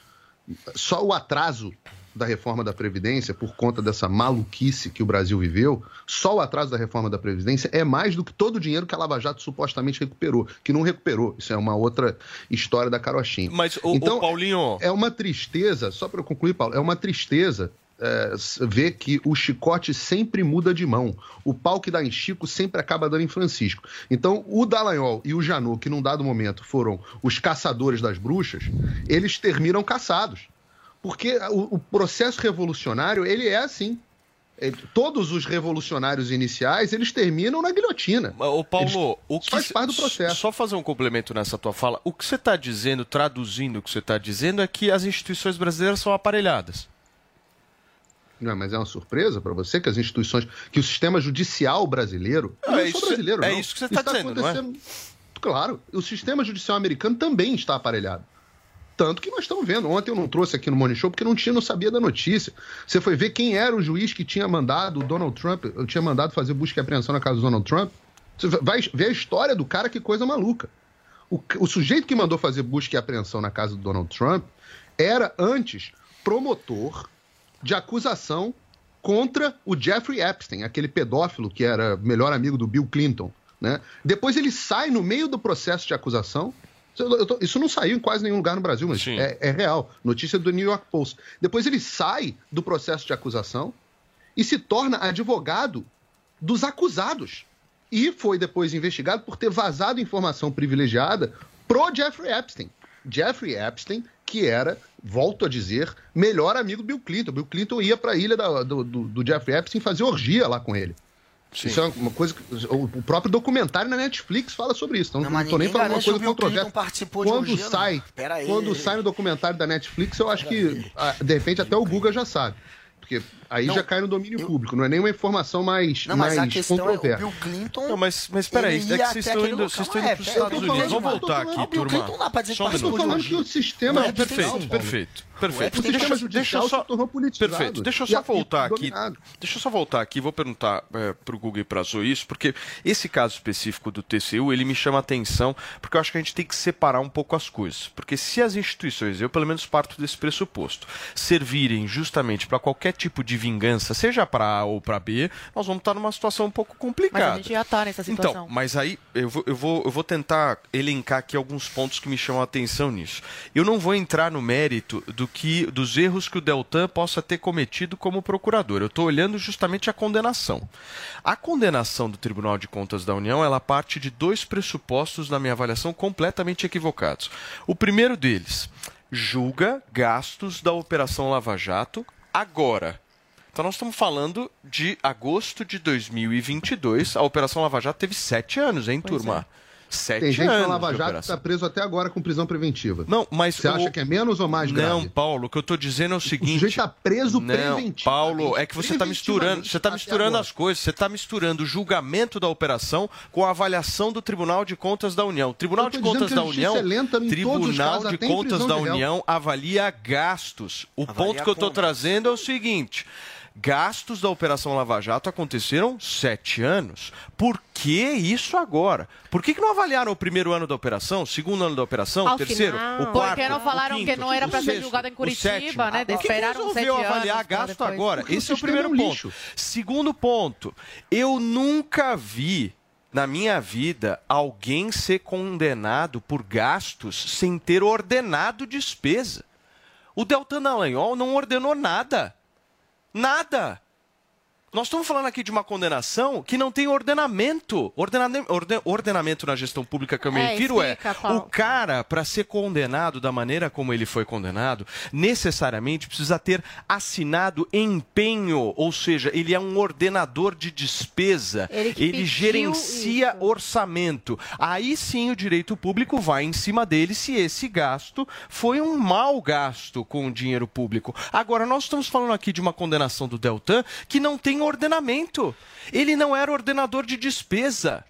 Só o atraso da reforma da Previdência, por conta dessa maluquice que o Brasil viveu, só o atraso da reforma da Previdência é mais do que todo o dinheiro que a Lava Jato supostamente recuperou, que não recuperou. Isso é uma outra história da carochinha. Mas, o, então, o Paulinho... É uma tristeza, só para concluir, Paulo, é uma tristeza é, ver que o chicote sempre muda de mão. O pau que dá em Chico sempre acaba dando em Francisco. Então, o Dallagnol e o Janot, que num dado momento foram os caçadores das bruxas, eles terminam caçados. Porque o, o processo revolucionário, ele é assim. Ele, todos os revolucionários iniciais, eles terminam na guilhotina. Ô, Paulo, eles, o que faz parte do processo. Só fazer um complemento nessa tua fala. O que você está dizendo, traduzindo o que você está dizendo, é que as instituições brasileiras são aparelhadas. Não, mas é uma surpresa para você que as instituições, que o sistema judicial brasileiro, não, não é, isso, brasileiro, é não. isso que você está tá dizendo, não é? Claro, o sistema judicial americano também está aparelhado. Tanto que nós estamos vendo. Ontem eu não trouxe aqui no Morning Show porque não tinha, não sabia da notícia. Você foi ver quem era o juiz que tinha mandado o Donald Trump, eu tinha mandado fazer busca e apreensão na casa do Donald Trump. Você vai ver a história do cara, que coisa maluca. O, o sujeito que mandou fazer busca e apreensão na casa do Donald Trump era antes promotor de acusação contra o Jeffrey Epstein, aquele pedófilo que era melhor amigo do Bill Clinton. Né? Depois ele sai no meio do processo de acusação Tô, isso não saiu em quase nenhum lugar no Brasil, mas é, é, real. Notícia do New York Post. Depois ele sai do processo de acusação e se torna advogado dos acusados. E foi depois investigado por ter vazado informação privilegiada pro Jeffrey Epstein. Jeffrey Epstein, que era, volto a dizer, melhor amigo do Bill Clinton. Bill Clinton ia para a ilha da, do, do, do Jeffrey Epstein fazer orgia lá com ele. Sim. Isso é uma coisa que o próprio documentário na Netflix fala sobre isso. Então não, não tô nem falando uma coisa controversa. Quando de sai, quando sai no documentário da Netflix, eu acho que ah, de repente até o Google já sabe. Porque aí não, já cai no domínio eu... público, não é nenhuma informação mais, não, mas mais a questão controversa. É, o Bill Clinton. Não, mas, mas peraí, é que vocês estão indo, vocês estão indo para os Estados Unidos. Vamos voltar aqui, turma. Não dá pra dizer Só que eu falando que o sistema é perfeito, perfeito. Perfeito. O sistema judicial deixa só, se tornou politizado. Perfeito. Deixa eu só voltar aqui. Deixa eu só voltar aqui. Vou perguntar é, para o Google e para a Zoe isso, porque esse caso específico do TCU ele me chama a atenção, porque eu acho que a gente tem que separar um pouco as coisas. Porque se as instituições, eu pelo menos parto desse pressuposto, servirem justamente para qualquer tipo de vingança, seja para A ou para B, nós vamos estar numa situação um pouco complicada. Mas a gente já está nessa situação. Então, mas aí eu vou, eu, vou, eu vou tentar elencar aqui alguns pontos que me chamam a atenção nisso. Eu não vou entrar no mérito do que dos erros que o Deltan possa ter cometido como procurador. Eu estou olhando justamente a condenação. A condenação do Tribunal de Contas da União ela parte de dois pressupostos, na minha avaliação, completamente equivocados. O primeiro deles julga gastos da Operação Lava Jato agora Então nós estamos falando de agosto de 2022. A Operação Lava Jato teve sete anos, hein, Pois turma? Sete Tem gente anos. na Lava Jato que está preso até agora com prisão preventiva. Não, mas Você o- acha que é menos ou mais grave? Não, Paulo, o que eu tô dizendo é o seguinte. sujeito tá preso Não, preventivamente. Paulo, é que você está misturando, você tá até misturando agora. as coisas, você está misturando o julgamento da operação com a avaliação do Tribunal de Contas da União. O Tribunal de Contas da União, é lenta Tribunal casos, de Contas da de. União avalia gastos. O ponto que eu estou trazendo é o seguinte: gastos da Operação Lava Jato aconteceram sete anos. Por que isso agora? Por que, que não avaliaram o primeiro ano da operação, o segundo ano da operação, Ao o terceiro, final. o quarto? Porque não falaram o que quinto, não era o pra ser julgado em Curitiba, né? Por que Esperaram resolveu sete avaliar anos gasto depois. agora? Porque Esse é o primeiro ponto. Segundo ponto, eu nunca vi na minha vida alguém ser condenado por gastos sem ter ordenado despesa. O Deltan Dallagnol não ordenou nada. Nada. Nós estamos falando aqui de uma condenação que não tem ordenamento. Ordenamento, ordenamento na gestão pública que eu me É, refiro explica, é Paulo. o cara, para ser condenado da maneira como ele foi condenado, necessariamente precisa ter assinado empenho, ou seja, ele é um ordenador de despesa, Ele ele gerencia orçamento. Aí sim o direito público vai em cima dele se esse gasto foi um mau gasto com o dinheiro público. Agora, nós estamos falando aqui de uma condenação do Deltan que não tem ordenamento. Ele não era ordenador de despesa.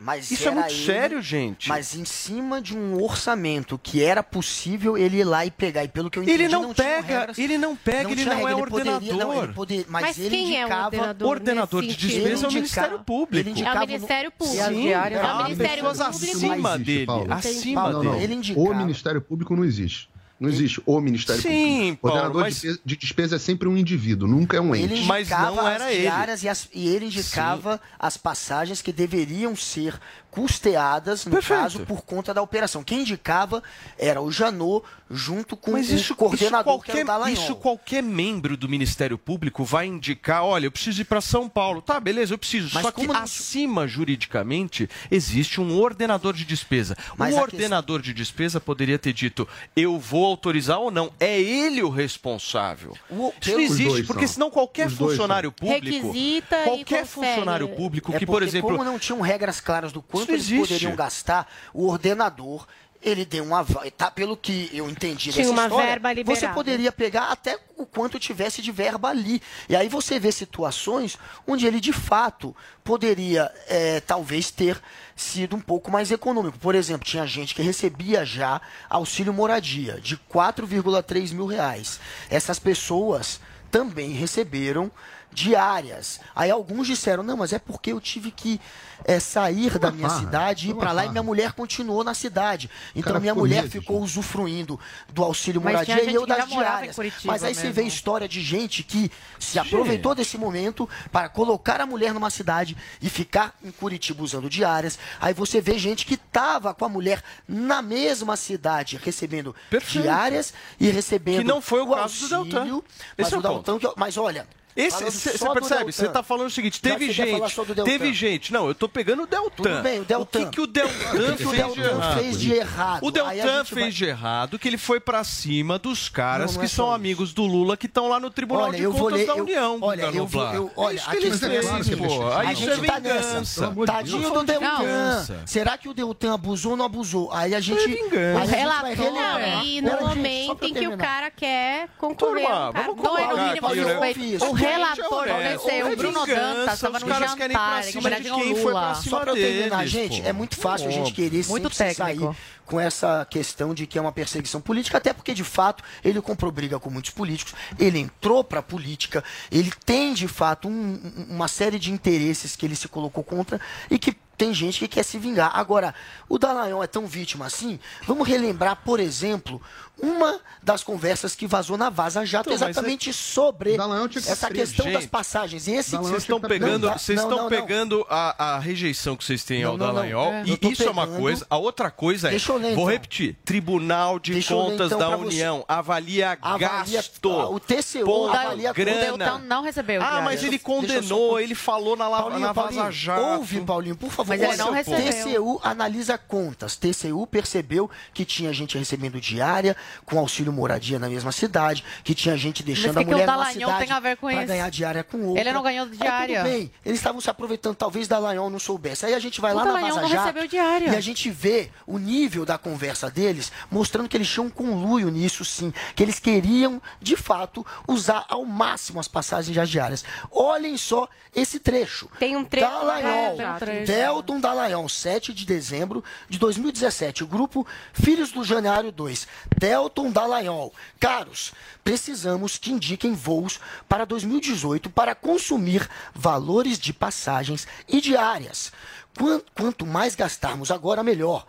Mas Isso é muito ele, sério, gente. Mas em cima de um orçamento que era possível ele ir lá e pegar. E pelo que eu entendi, Ele não tinham pega, regras- ele não pega, ele tinha não é regra, ele poderia- ordenador. não, ele poder- mas, Mas ele quem é o indicava... ordenador Ordenador nesse de despesa é o Ele Ministério indica- Público. ele É o Ministério Público. E diárias- É o Ministério pessoas Público. acima Não dele, Paulo. acima Não, não, não. Ele indicava. O Ministério Público não existe. Não existe o Ministério Sim, Público. O Paulo, ordenador mas- de de despesa é sempre um indivíduo, nunca é um Ele ente. indicava as diárias e, as- e ele indicava as passagens que deveriam ser custeadas, no Perfeito. caso, por conta da operação. Quem indicava era o Janot, junto com Mas o isso, coordenador, isso que era qualquer, o Dallagnol. isso qualquer membro do Ministério Público vai indicar, olha, eu preciso ir para São Paulo. Tá, beleza, eu preciso. Mas Só que como acima, juridicamente, existe um ordenador de despesa. Mas o ordenador de despesa poderia ter dito, eu vou autorizar ou não. É ele o responsável. O- Isso não existe, dois porque são. senão qualquer Os funcionário público... Requisita qualquer funcionário público É que, por exemplo... como não tinham regras claras do quanto Isso eles existe. poderiam gastar, o ordenador ele deu uma tá pelo que eu entendi Tinha dessa uma história, verba liberada. você poderia pegar até o quanto tivesse de verba ali e aí você vê situações onde ele de fato poderia é, talvez ter sido um pouco mais econômico por exemplo tinha gente que recebia já auxílio moradia de 4,3 mil reais essas pessoas também receberam diárias. Aí alguns disseram, não, mas é porque eu tive que é, sair da minha farra, cidade e ir para lá e minha mulher continuou na cidade. Então cara minha mulher ficou usufruindo do auxílio moradia e gente eu das diárias. Mas aí você mesmo. vê história de gente que se aproveitou desse momento para colocar a mulher numa cidade e ficar em Curitiba usando diárias. Aí você vê gente que tava com a mulher na mesma cidade recebendo Perfeito. diárias e recebendo Que não foi o caso do auxílio, Deltan. Mas é o o. Deltan, que- mas olha, você percebe? Deltan. Você está falando o seguinte: teve que gente. Deltan. Teve gente. Não, eu tô pegando o Deltan. Tudo bem, o Deltan. O que, que o Deltan [laughs] O que que o fez de Deltan errado? fez de errado? O Aí a Deltan gente fez vai- de errado que ele foi pra cima dos caras Não, não que é são só amigos do Lula que estão lá no Tribunal Olha, de vou Contas ler- da eu- União. olha, eu vou- eu- olha, é isso que aqui ele é fez, que é pô. Aí a isso é gente tá nessa. Tadinho do Deltan. Será que o Deltan abusou ou não abusou? Aí a gente. vingança. aí a gente e Pera, no gente, momento em que o cara quer concorrer. Vamos é no colocar. Isso. O Gente, relator, é, é o Bruno Dantas, estava no jantar, em cima homenagem de ao quem foi pra cima Só pra eu terminar, deles, gente, pô. é muito fácil a gente querer Muito sempre se técnico. sair com essa questão de que é uma perseguição política, até porque, de fato, ele comprou briga com muitos políticos, ele entrou pra política, ele tem, de fato, um- uma série de interesses que ele se colocou contra e que tem gente que quer se vingar. Agora, o Dallagnol é tão vítima assim? Vamos relembrar, por exemplo, uma das conversas que vazou na Vaza Jato Então, mas exatamente sobre que ser essa questão das Gente, passagens. E esse Vocês estão Não, pegando, não, vocês não, estão não. pegando a, a rejeição que vocês têm Não, ao não, não. Dallagnol. É. E isso é uma pegando- coisa. A outra coisa é. Deixa eu ler, vou então. repetir: Tribunal de Deixa eu ler, Contas então, da pra você. União avalia, Avalia- gasto. o TCU Ponto. avalia tudo. O grana. não recebeu. Ah, mas ele só- condenou, ele falou na, Paulinho, na Vaza Jato. ouve, Paulinho, por favor. Mas ele não recebeu. TCU analisa contas. TCU percebeu que tinha gente recebendo diária com auxílio moradia na mesma cidade, que tinha gente deixando Mas a que que o mulher na cidade tem a ver com pra isso? ganhar diária com outra. Ele não ganhou Aí, diária. tudo bem, eles estavam se aproveitando, talvez Dallagnol não soubesse. Aí a gente vai O lá na Dallagnol Vaza não Jato recebeu diária. e a gente vê o nível da conversa deles, mostrando que eles tinham um conluio nisso sim, que eles queriam, de fato, usar ao máximo as passagens diárias. Olhem só esse trecho. Tem um trecho. Dallagnol, É, tem um trecho. Delton Dallagnol, 7 de dezembro de 2017. O grupo Filhos do Januário 2. Delton Dallagnol. Caros, precisamos que indiquem voos para 2018 para consumir valores de passagens e diárias. Quan- Quanto mais gastarmos agora, melhor.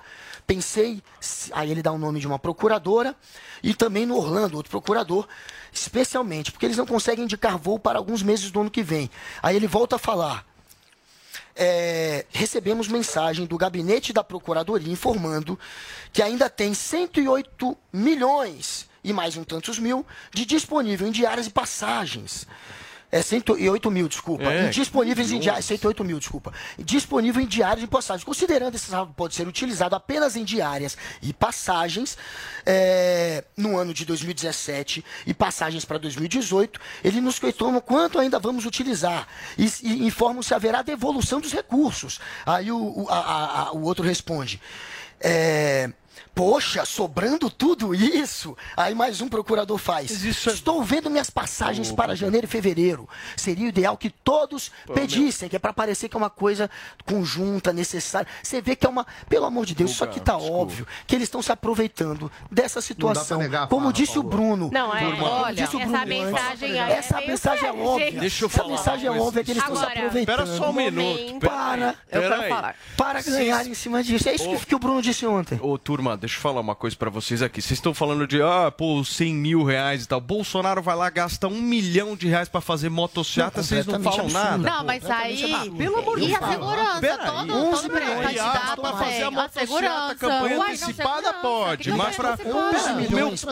Pensei, se- aí ele dá o nome de uma procuradora, e também no Orlando, outro procurador, especialmente, porque eles não conseguem indicar voo para alguns meses do ano que vem. Aí ele volta a falar. É, recebemos mensagem do gabinete da Procuradoria informando que ainda tem 108 milhões e mais um tantos mil de disponível em diárias e passagens. É 108 mil, desculpa. É, Em disponíveis em diárias, 108 mil, desculpa. Disponível em diárias e passagens. Considerando esse saldo pode ser utilizado apenas em diárias e passagens é, no ano de 2017 e passagens para 2018, ele nos questiona quanto ainda vamos utilizar e, e informa se haverá devolução dos recursos. Aí o, o, a- a- o outro responde. É, Poxa, sobrando tudo isso? Aí mais um procurador faz. Estou vendo minhas passagens para janeiro e fevereiro. Seria o ideal que todos Pô, pedissem, que é para parecer que é uma coisa conjunta, necessária. Você vê que é uma. Pelo amor de Deus, isso aqui tá óbvio. Que eles estão se aproveitando dessa situação. negar Como farra, disse o Bruno. Não, é, olha, disse o essa Bruno antes, mensagem é Essa mensagem é óbvia. gente. Deixa eu Essa falar mensagem é óbvia que eles estão se Agora, aproveitando. Espera só um minuto. Para, Eu quero aí. falar. para ganhar em cima disso. É isso que o Bruno disse ontem. Ô, turma, deixa eu falar uma coisa pra vocês aqui. Vocês estão falando de, ah, pô, 100 mil reais e tal. Bolsonaro vai lá, gasta um milhão de reais pra fazer motociata, Não, vocês não falam absurdo. nada. Não, mas aí. Pelo amor de E a Deus. segurança? Peraí. Todo, 11 todo milhões. candidato pra fazer a tem. A motociata, segurança. campanha Uai, antecipada pode, mas pra... Pera,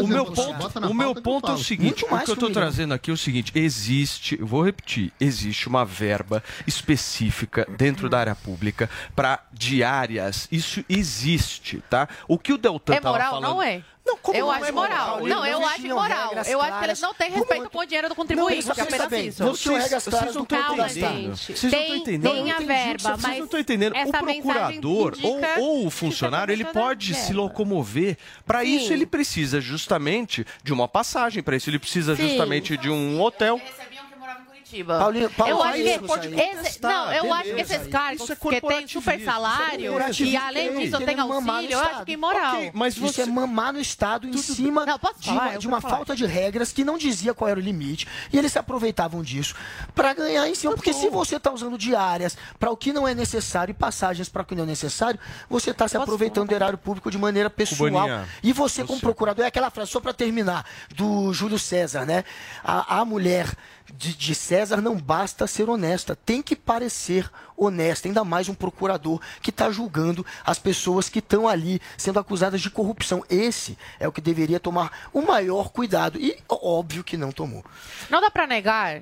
o meu, ponto, o meu ponto é o seguinte, o que eu tô trazendo aqui é o seguinte, existe, eu vou repetir, existe uma verba específica dentro da área pública para diárias, isso existe, tá? O que o Deltan É tava moral? falando... Não é. Não, como eu não acho é moral. moral? Não, eu não acho regras Eu acho que eles não têm respeito é- com o dinheiro do Não, contribuinte, é apenas bem, isso. não Vocês- vocês claras não estão gente. Vocês não estão entendendo. tem a verba, Vocês mas não estão entendendo. O procurador ou, o que funcionário, ele tá pode se verba. locomover. Para isso, ele precisa justamente de uma passagem. Para isso, ele precisa justamente de um hotel. Curitiba. Paulinho, Paulo, eu faz acho que isso aí. esse- não, eu acho que beleza. esses cargos Isso é que têm super salário Isso é e além disso tem no auxílio, eu acho que é imoral. Ok, mas Isso você... é mamar no Estado em cima Não, posso de falar? uma, Eu de uma falta de regras que não dizia qual era o limite. E eles se aproveitavam disso para ganhar em cima. Porque se você está usando diárias para o que não é necessário e passagens para o que não é necessário, você está se aproveitando do erário público de maneira pessoal. Cubaninha, E você, como procurador, é aquela frase, só para terminar, do Júlio César, né? A, a mulher de, de César não basta ser honesta, tem que parecer honesta, ainda mais um procurador que está julgando as pessoas que estão ali sendo acusadas de corrupção. Esse é o que deveria tomar o maior cuidado. E óbvio que não tomou. Não dá para negar.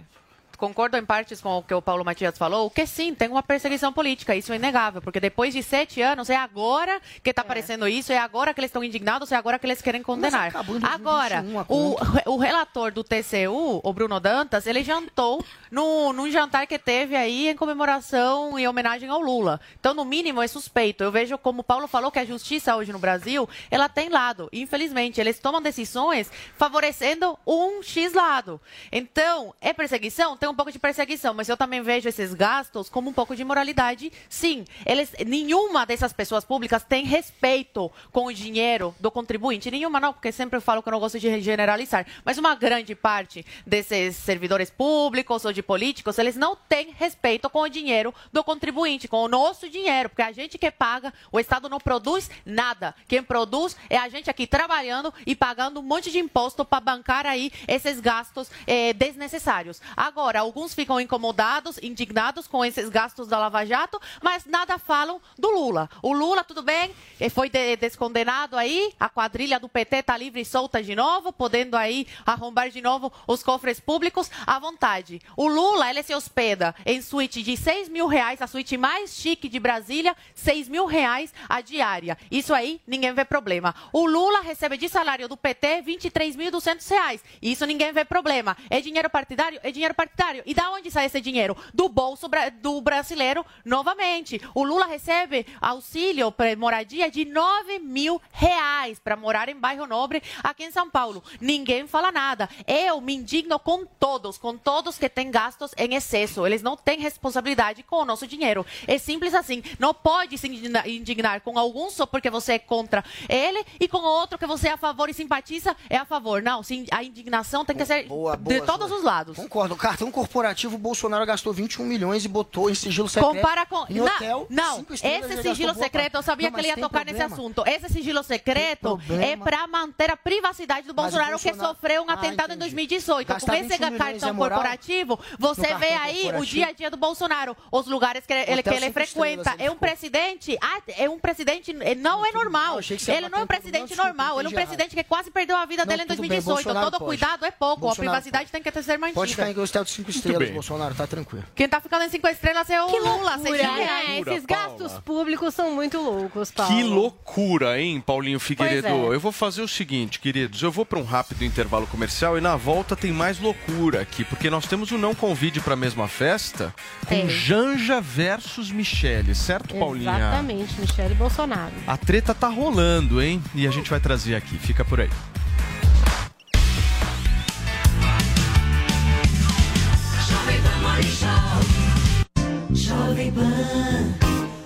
Concordo em partes com o que o Paulo Matias falou, que sim, tem uma perseguição política, isso é inegável, porque depois de sete anos, é agora que está aparecendo isso, é agora que eles estão indignados, é agora que eles querem condenar. Agora, 2021 a o, o relator do TCU, o Bruno Dantas, ele jantou no, num jantar que teve aí em comemoração e homenagem ao Lula. Então, no mínimo, é suspeito. Eu vejo, como o Paulo falou, que a justiça hoje no Brasil, ela tem lado. Infelizmente, eles tomam decisões favorecendo um X lado. Então, é perseguição? Tem um pouco de perseguição, mas eu também vejo esses gastos como um pouco de moralidade. Sim, eles, nenhuma dessas pessoas públicas tem respeito com o dinheiro do contribuinte. Nenhuma não, porque sempre eu falo que eu não gosto de generalizar. Mas uma grande parte desses servidores públicos ou de políticos, eles não têm respeito com o dinheiro do contribuinte, com o nosso dinheiro, porque a gente que paga, o Estado não produz nada. Quem produz é a gente aqui trabalhando e pagando um monte de imposto para bancar aí esses gastos eh, desnecessários. Agora, Agora, alguns ficam incomodados, indignados com esses gastos da Lava Jato, mas nada falam do Lula. O Lula, tudo bem, foi de- descondenado aí, a quadrilha do PT tá livre e solta de novo, podendo aí arrombar de novo os cofres públicos à vontade. O Lula, ele se hospeda em suíte de 6 mil reais, a suíte mais chique de Brasília, 6 mil reais a diária. Isso aí, ninguém vê problema. O Lula recebe de salário do PT 23.200 reais. Isso ninguém vê problema. É dinheiro partidário? É dinheiro partidário. E da onde sai esse dinheiro? Do bolso do brasileiro, novamente. O Lula recebe auxílio para moradia de 9 mil reais para morar em bairro nobre aqui em São Paulo. Ninguém fala nada. Eu me indigno com todos, com todos que têm gastos em excesso. Eles não têm responsabilidade com o nosso dinheiro. É simples assim. Não pode se indigna- indignar com algum só porque você é contra ele e com outro que você é a favor e simpatiza é a favor. Não, sim, a indignação tem que ser de todos os lados. Concordo. O cartão corporativo, o Bolsonaro gastou 21 milhões e botou em sigilo secreto. Compara com. Em não, hotel, não, estrelas, esse sigilo secreto, eu sabia Não, que ele ia tocar nesse problema. assunto. Esse sigilo secreto é para manter a privacidade do Mas o Bolsonaro, que Bolsonaro- sofreu um Ah, atentado em entendi. 2018. Com Gastar esse 21 milhões cartão é corporativo, você cartão vê aí o dia a dia do Bolsonaro, os lugares que ele, que ele frequenta. É um presidente, ah, é um presidente, não é normal. Ele não é um presidente Não, normal, ele é um presidente que quase perdeu a vida Não, dele em tudo bem, 2018. Bolsonaro Todo cuidado é pouco, a Bolsonaro privacidade tem que ser mantida. Pode ficar em de 5 estrelas, bem. Bolsonaro, tá tranquilo. Quem tá ficando em cinco estrelas é o Que Lula, loucura, mil né? reais. Esses gastos públicos são muito loucos, Paulo. Que loucura, hein, Paulinho Figueiredo? É. Eu vou fazer o seguinte, queridos. Eu vou para um rápido intervalo comercial e na volta tem mais loucura aqui, porque nós temos o não convide para a mesma festa com Tem. Janja versus Michele, certo, Paulinha? Exatamente, Michele Bolsonaro. A treta tá rolando, hein? E a gente vai trazer aqui. Fica por aí.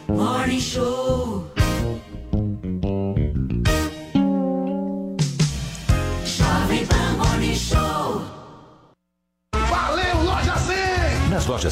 Morning Show.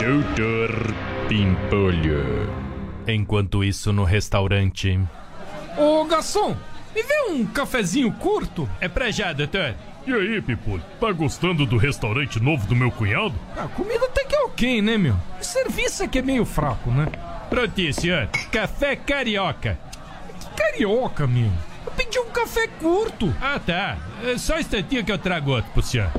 Doutor Pimpolho. Enquanto isso, no restaurante. Ô, garçom, me vê um cafezinho curto? É pra já, doutor. E aí, Pipolho, tá gostando do restaurante novo do meu cunhado? A comida até que é ok, né, meu? O serviço é que é meio fraco, né? Prontinho, senhor. Café carioca. Que carioca, meu. Eu pedi um café curto. Ah, tá. É Só um instantinho que eu trago outro pro senhor.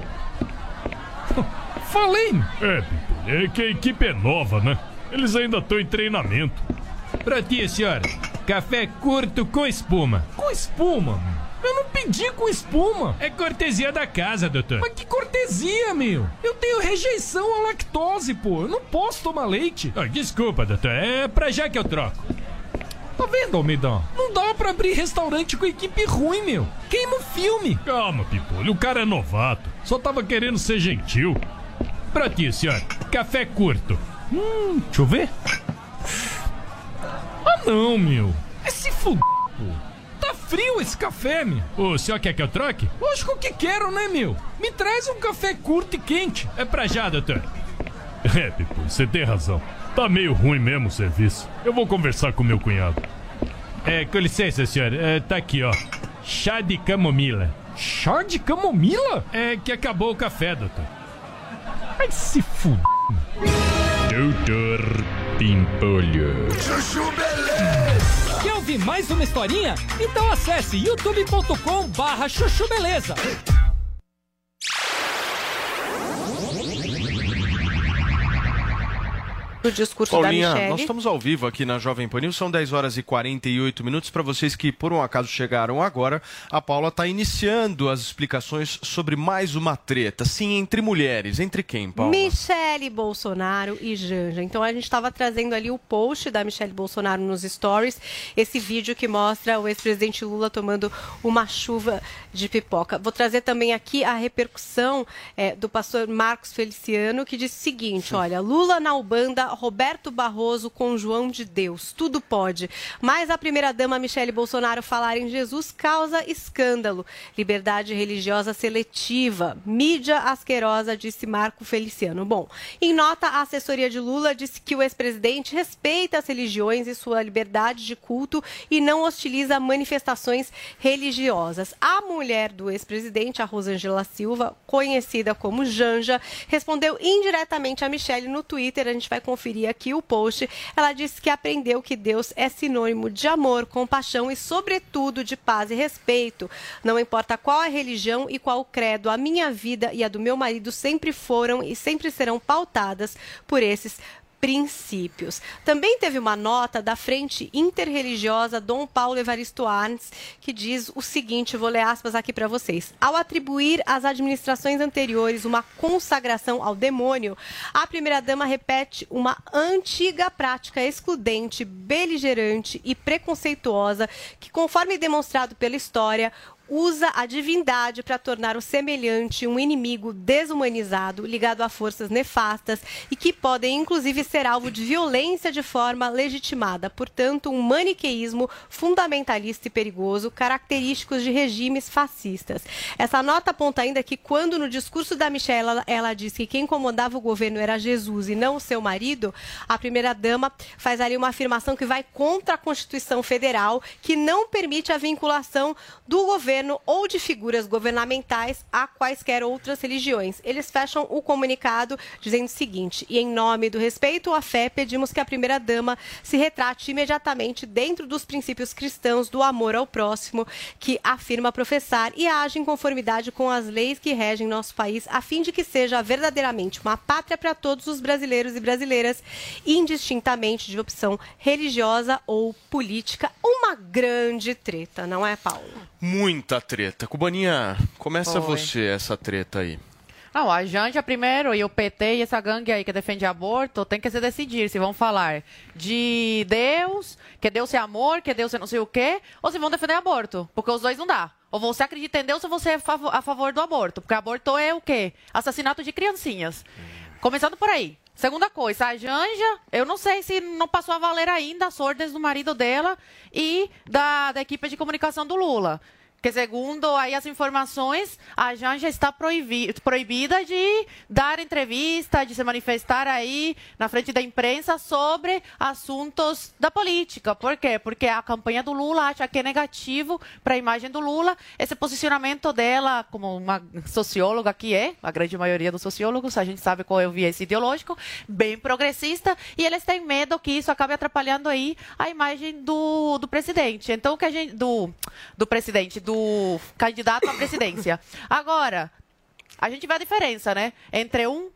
[laughs] Falei. É, é que a equipe é nova, né? Eles ainda estão em treinamento. Prontinho, senhor. Café curto com espuma. Com espuma? Eu não pedi com espuma. É cortesia da casa, doutor. Mas que cortesia, meu. Eu tenho rejeição à lactose, pô. Eu não posso tomar leite. Ah, desculpa, doutor. É pra já que eu troco. Tá vendo, Almeidão? Não dá pra abrir restaurante com equipe ruim, meu. Queima o filme. Calma, Pipolho, o cara é novato. Só tava querendo ser gentil. Prontinho, senhor. Café curto. Hum, deixa eu ver. Ah, não, meu. É se fuder, pô. Tá frio esse café, meu. O senhor quer que eu troque? Lógico que quero, né, meu? Me traz um café curto e quente. É pra já, doutor. [laughs] É, Pipo, você tem razão. Tá meio ruim mesmo o serviço. Eu vou conversar com meu cunhado. É, com licença, senhor. É, tá aqui, ó. Chá de camomila. Chá de camomila? É que acabou o café, doutor. Ai, se fuder. Doutor Pimpolho. Chuchu Beleza. Quer ouvir mais uma historinha? Então acesse youtube.com barra chuchu beleza. O discurso Paulinha, da Michelle. nós estamos ao vivo aqui na Jovem Pan News, são 10 horas e 48 minutos. Para vocês que por um acaso chegaram agora, a Paula está iniciando as explicações sobre mais uma treta. Sim, entre mulheres. Entre quem, Paula? Michele Bolsonaro e Janja. Então a gente estava trazendo ali o post da Michele Bolsonaro nos stories, esse vídeo que mostra o ex-presidente Lula tomando uma chuva de pipoca. Vou trazer também aqui a repercussão eh, do pastor Marcos Feliciano, que disse o seguinte: olha, Lula na Ubanda, Roberto Barroso com João de Deus, tudo pode. Mas a primeira-dama Michele Bolsonaro falar em Jesus causa escândalo. Liberdade religiosa seletiva. Mídia asquerosa, disse Marco Feliciano. Bom, em nota, a assessoria de Lula disse que o ex-presidente respeita as religiões e sua liberdade de culto e não hostiliza manifestações religiosas. A mulher do ex-presidente, a Rosângela Silva, conhecida como Janja, respondeu indiretamente a Michele no Twitter. A gente vai conferir aqui o post. Ela disse que aprendeu que Deus é sinônimo de amor, compaixão e, sobretudo, de paz e respeito. Não importa qual a religião e qual o credo, a minha vida e a do meu marido sempre foram e sempre serão pautadas por esses princípios. Também teve uma nota da Frente Interreligiosa Dom Paulo Evaristo Arnes, que diz o seguinte, vou ler aspas aqui para vocês. Ao atribuir às administrações anteriores uma consagração ao demônio, a primeira-dama repete uma antiga prática excludente, beligerante e preconceituosa que, conforme demonstrado pela história, usa a divindade para tornar o semelhante um inimigo desumanizado, ligado a forças nefastas e que podem inclusive ser alvo de violência de forma legitimada. Portanto, um maniqueísmo fundamentalista e perigoso, característicos de regimes fascistas. Essa nota aponta ainda que quando no discurso da Michelle ela, ela diz que quem comandava o governo era Jesus e não o seu marido, a primeira-dama faz ali uma afirmação que vai contra a Constituição Federal, que não permite a vinculação do governo ou de figuras governamentais a quaisquer outras religiões. Eles fecham o comunicado dizendo o seguinte: e em nome do respeito à fé, pedimos que a primeira-dama se retrate imediatamente dentro dos princípios cristãos do amor ao próximo, que afirma professar e age em conformidade com as leis que regem nosso país, a fim de que seja verdadeiramente uma pátria para todos os brasileiros e brasileiras, indistintamente de opção religiosa ou política. Uma grande treta, não é, Paulo? Muita treta. Cubaninha, começa Foi. você essa treta aí. Não, a Janja primeiro e o PT e essa gangue aí que defende aborto tem que se decidir se vão falar de Deus, que Deus é amor, que Deus é não sei o quê, ou se vão defender aborto, porque os dois não dá. Ou você acredita em Deus ou você é a favor do aborto, porque aborto é o quê? Assassinato de criancinhas. Começando por aí. Segunda coisa, a Janja, eu não sei se não passou a valer ainda as ordens do marido dela e da, da equipe de comunicação do Lula. Que segundo aí as informações, a Janja está proibi- proibida de dar entrevista, de se manifestar aí na frente da imprensa sobre assuntos da política. Por quê? Porque a campanha do Lula acha que é negativo para a imagem do Lula esse posicionamento dela como uma socióloga que é, a grande maioria dos sociólogos, a gente sabe qual é o viés ideológico, bem progressista, e eles têm medo que isso acabe atrapalhando aí a imagem do, do presidente. Então, que a gente do do presidente, do candidato à presidência. Agora, a gente vê a diferença, né? Entre um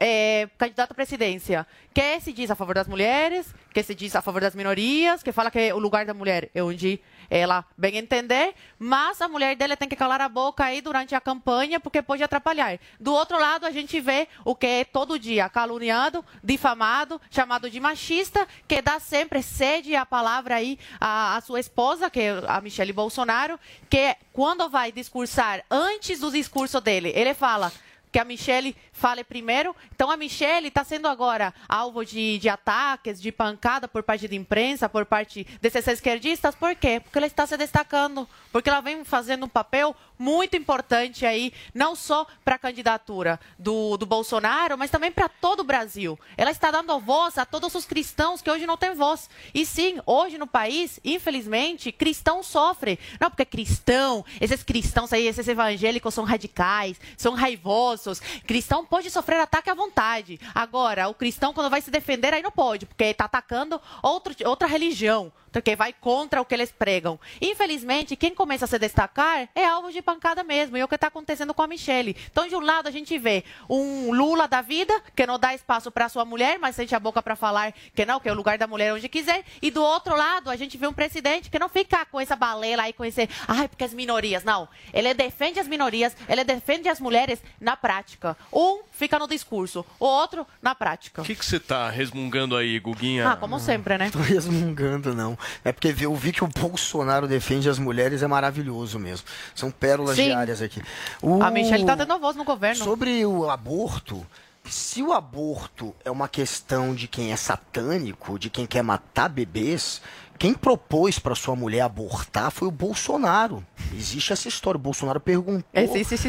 é, candidato à presidência que se diz a favor das mulheres, que se diz a favor das minorias, que fala que o lugar da mulher é onde ela bem entender, mas a mulher dele tem que calar a boca aí durante a campanha porque pode atrapalhar. Do outro lado, a gente vê o que é todo dia caluniado, difamado, chamado de machista, que dá sempre cede a palavra aí à, à sua esposa, que é a Michele Bolsonaro, que quando vai discursar, antes do discurso dele, ele fala que a Michelle fale primeiro. Então a Michelle está sendo agora alvo de, de ataques, de pancada por parte da imprensa, por parte desses esquerdistas. Por quê? Porque ela está se destacando, porque ela vem fazendo um papel muito importante aí, não só para a candidatura do, do Bolsonaro, mas também para todo o Brasil. Ela está dando voz a todos os cristãos que hoje não têm voz. E sim, hoje no país, infelizmente, cristão sofre. Não, porque cristão, esses cristãos aí, esses evangélicos são radicais, são raivosos. Cristão pode sofrer ataque à vontade. Agora, o cristão, quando vai se defender, aí não pode, porque está atacando outro, outra religião porque vai contra o que eles pregam. Infelizmente, quem começa a se destacar é alvo de pancada mesmo, e é o que está acontecendo com a Michelle. Então, de um lado, a gente vê um Lula da vida, que não dá espaço para sua mulher, mas sente a boca para falar que não, que é o lugar da mulher onde quiser. E do outro lado, a gente vê um presidente que não fica com essa balela aí, com esse, ai, porque as minorias. Não, ele defende as minorias, ele defende as mulheres na prática. Um fica no discurso, o outro na prática. O que você tá resmungando aí, Guguinha? Ah, como sempre, né? Tô resmungando, não. É porque eu vi que o Bolsonaro defende as mulheres, é maravilhoso mesmo. São pérolas Sim. diárias aqui. O- A Michelle tá dando voz no governo. Sobre o aborto, se o aborto é uma questão de quem é satânico, de quem quer matar bebês, quem propôs para sua mulher abortar foi o Bolsonaro. Existe essa história. O Bolsonaro perguntou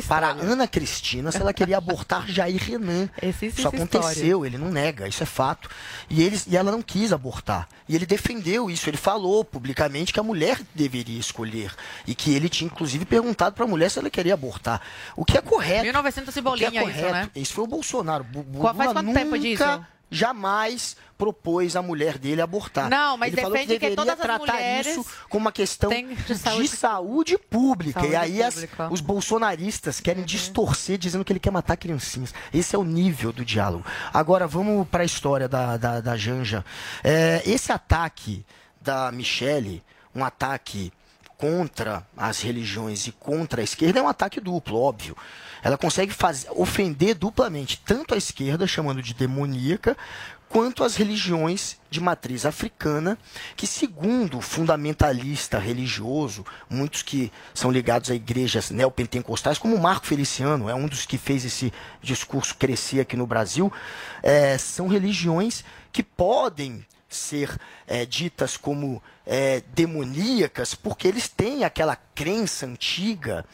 para a Ana Cristina se ela queria abortar Jair Renan. [laughs] Existe Isso aconteceu, ele não nega, isso é fato. E, eles, e ela não quis abortar. E ele defendeu isso, ele falou publicamente que a mulher deveria escolher. E que ele tinha, inclusive, perguntado para a mulher se ela queria abortar. O que é correto. 1900 e O que é bolinha isso, correto. né? Isso foi o Bolsonaro. Qual- faz quanto tempo nunca, disso? Jamais propôs a mulher dele abortar. Não, mas ele falou que deveria todas as tratar isso como uma questão de de saúde, saúde- pública. Saúde e aí as- os bolsonaristas querem distorcer dizendo que ele quer matar criancinhas. Esse é o nível do diálogo. Agora vamos para a história da, da, da Janja. É, esse ataque da Michele, um ataque contra as religiões e contra a esquerda é um ataque duplo, óbvio. Ela consegue fazer, ofender duplamente tanto a esquerda, chamando de demoníaca, quanto as religiões de matriz africana, que segundo fundamentalista religioso, muitos que são ligados a igrejas neopentecostais, como Marco Feliciano, é um dos que fez esse discurso crescer aqui no Brasil, eh, são religiões que podem ser eh, ditas como eh, demoníacas, porque eles têm aquela crença antiga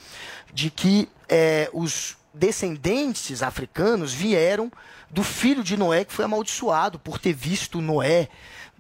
de que eh, os descendentes africanos vieram do filho de Noé que foi amaldiçoado por ter visto Noé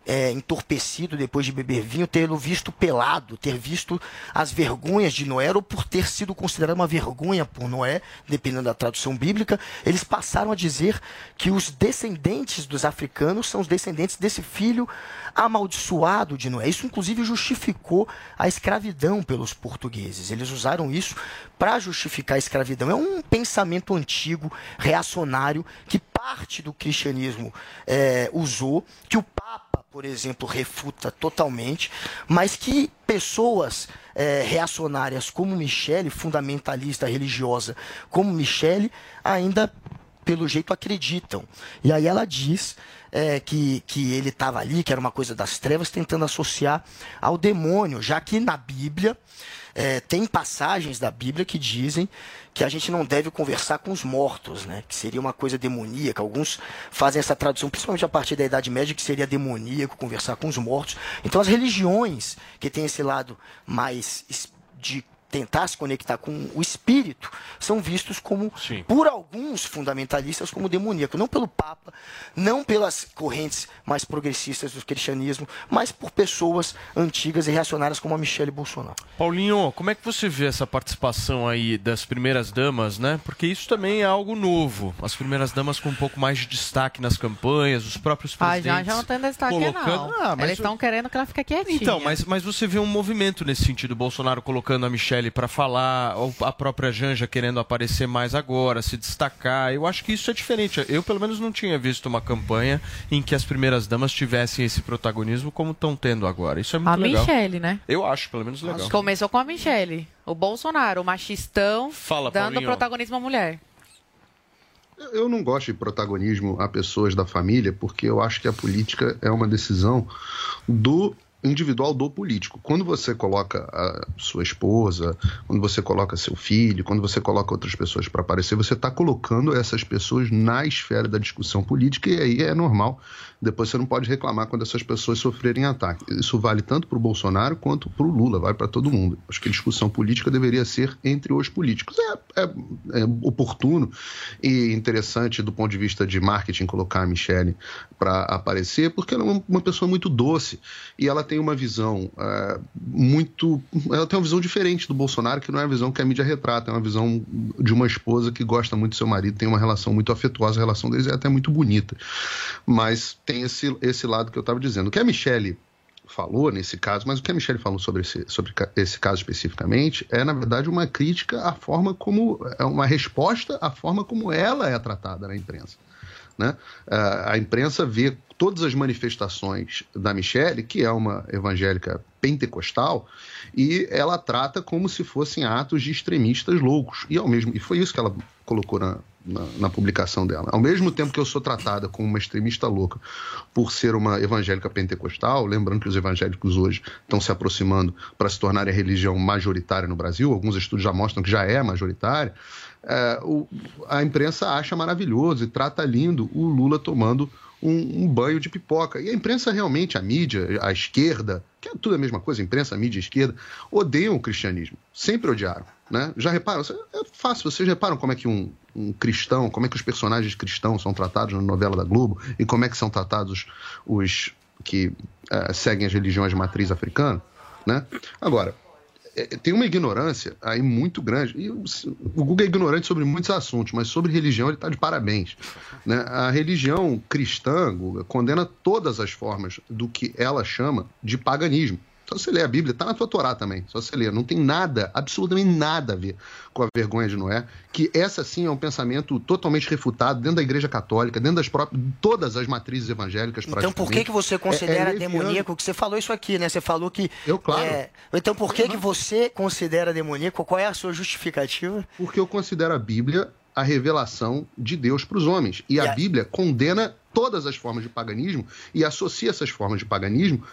é, entorpecido depois de beber vinho, tê-lo visto pelado, ter visto as vergonhas de Noé, ou por ter sido considerado uma vergonha por Noé, dependendo da tradução bíblica, eles passaram a dizer que os descendentes dos africanos são os descendentes desse filho amaldiçoado de Noé. Isso, inclusive, justificou a escravidão pelos portugueses. Eles usaram isso para justificar a escravidão. É um pensamento antigo, reacionário, que parte do cristianismo eh, usou, que o Papa, por exemplo, refuta totalmente, mas que pessoas eh, reacionárias como Michele, fundamentalista religiosa como Michele, ainda pelo jeito acreditam. E aí ela diz eh, que, que ele estava ali, que era uma coisa das trevas, tentando associar ao demônio, já que na Bíblia eh, tem passagens da Bíblia que dizem que a gente não deve conversar com os mortos, né? Que seria uma coisa demoníaca. Alguns fazem essa tradução, principalmente a partir da Idade Média, que seria demoníaco conversar com os mortos. Então as religiões que têm esse lado mais de tentar se conectar com o espírito são vistos como por alguns fundamentalistas como demoníaco, não pelo Papa, não pelas correntes mais progressistas do cristianismo, mas por pessoas antigas e reacionárias como a Michelle Bolsonaro. Paulinho, como é que você vê essa participação aí das primeiras damas, né? Porque isso também é algo novo. As primeiras damas com um pouco mais de destaque nas campanhas, os próprios Ah, presidentes. já, já não tem destaque, colocando... não. Ah, mas Eles estão querendo que ela fique quietinha. Então, mas, mas você vê um movimento nesse sentido, Bolsonaro colocando a Michelle para falar, ou a própria Janja querendo aparecer mais agora, se destacar. Eu acho que isso é diferente. Eu, pelo menos, não tinha visto uma campanha em que as primeiras damas tivessem esse protagonismo como estão tendo agora. Isso é muito A legal. Michelle, né? Eu acho, pelo menos, legal. Começou com a Michelle. O Bolsonaro, o machistão, Fala, dando Paulinho. protagonismo à mulher. Eu não gosto de protagonismo a pessoas da família, porque eu acho que a política é uma decisão do individual do político. Quando você coloca a sua esposa, quando você coloca seu filho, quando você coloca outras pessoas para aparecer, você está colocando essas pessoas na esfera da discussão política e aí é normal. Depois você não pode reclamar quando essas pessoas sofrerem ataque. Isso vale tanto para o Bolsonaro quanto para o Lula, vale para todo mundo. Acho que a discussão política deveria ser entre os políticos. É, é, é oportuno e interessante do ponto de vista de marketing colocar a Michelle para aparecer, porque ela é uma, pessoa muito doce e ela tem uma visão é, muito. Ela tem uma visão diferente do Bolsonaro, que não é a visão que a mídia retrata, é uma visão de uma esposa que gosta muito do seu marido, tem uma relação muito afetuosa, a relação deles é até muito bonita. Mas tem esse, esse lado que eu estava dizendo. O que a Michelle falou nesse caso, mas o que a Michelle falou sobre esse, sobre esse caso especificamente é, na verdade, uma crítica à forma como. é uma resposta à forma como ela é tratada na imprensa. Né? A imprensa vê todas as manifestações da Michelle, que é uma evangélica pentecostal, e ela trata como se fossem atos de extremistas loucos. E, ao mesmo, e foi isso que ela colocou na, na, na, publicação dela. Ao mesmo tempo que eu sou tratada como uma extremista louca por ser uma evangélica pentecostal, lembrando que os evangélicos hoje estão se aproximando para se tornarem a religião majoritária no Brasil, alguns estudos já mostram que já é majoritária, é, o, a imprensa acha maravilhoso e trata lindo o Lula tomando um, um, banho de pipoca. E a imprensa realmente, a mídia, a esquerda, que é tudo a mesma coisa, imprensa, mídia, esquerda, odeiam o cristianismo. Sempre odiaram. Né? Já reparam? É fácil, vocês reparam como é que um, um cristão, como é que os personagens cristãos são tratados na novela da Globo e como é que são tratados os que uh, seguem as religiões de matriz africana? Né? Agora, é, tem uma ignorância aí muito grande. E o, o Google é ignorante sobre muitos assuntos, mas sobre religião ele está de parabéns. Né? A religião cristã, Guga, condena todas as formas do que ela chama de paganismo. Só você ler a Bíblia, está na tua Torá também. Só você ler. Não tem nada, absolutamente nada a ver com a vergonha de Noé. Que essa sim é um pensamento totalmente refutado dentro da Igreja Católica, dentro das próprias. todas as matrizes evangélicas. Então por que, que você considera é, é demoníaco? Que você falou isso aqui, né? Você falou que. Eu, claro. É... Então por que, que você considera demoníaco? Qual é a sua justificativa? Porque eu considero a Bíblia a revelação de Deus para os homens. E, a Bíblia condena todas as formas de paganismo e associa essas formas de paganismo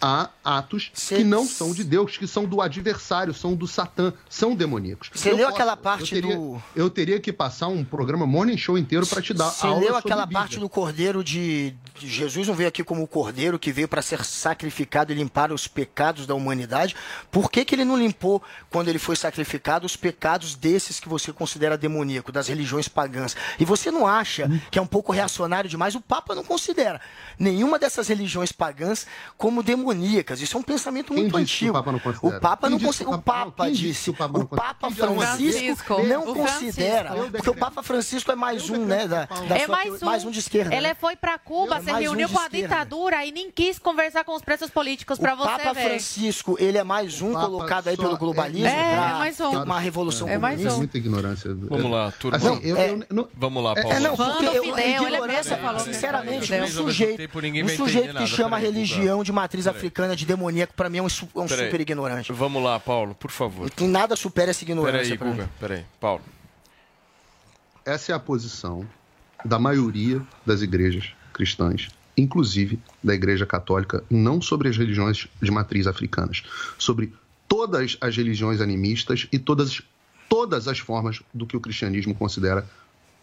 a atos Cê... que não são de Deus, que são do adversário, são do Satã, são demoníacos. Você leu posso, aquela parte eu teria, do. Eu teria que passar um programa Morning Show inteiro para te dar Você leu aquela parte do Cordeiro de... de. Jesus não veio aqui como o Cordeiro que veio para ser sacrificado e limpar os pecados da humanidade. Por que, que ele não limpou, quando ele foi sacrificado, os pecados desses que você considera demoníaco, das religiões pagãs? E você não acha que é um pouco reacionário demais? O Papa não considera nenhuma dessas religiões pagãs como demoníaco demoníacas. Isso é um pensamento Quem muito antigo. o Papa não considera? O Papa não considera. O Papa disse. O Papa, o Papa Francisco não considera. Porque o Papa Francisco é mais um, né? Da, da é sua, mais um. mais um de esquerda. Ele né? foi para Cuba, se reuniu um com a ditadura e nem quis conversar com os presos políticos para O você Papa ver. Francisco, ele é mais um colocado aí pelo globalismo é- É, pra mais um. ter uma revolução É mais comunista. um. Muita ignorância. Vamos lá, turma. Assim, eu- É- eu- não- Vamos lá, É, Paulo. é, não, porque eu, Fidel, a ele mesmo ignorância, falou. sinceramente, um sujeito, um sujeito que chama religião de matriz. Africana de demoníaco, pra mim é um, é um super ignorante. Vamos lá, Paulo, por favor. E nada supera essa ignorância. Peraí. Guga, peraí. Paulo. Essa é a posição da maioria das igrejas cristãs, inclusive da Igreja Católica, não sobre as religiões de matriz africanas, sobre todas as religiões animistas e todas, todas as formas do que o cristianismo considera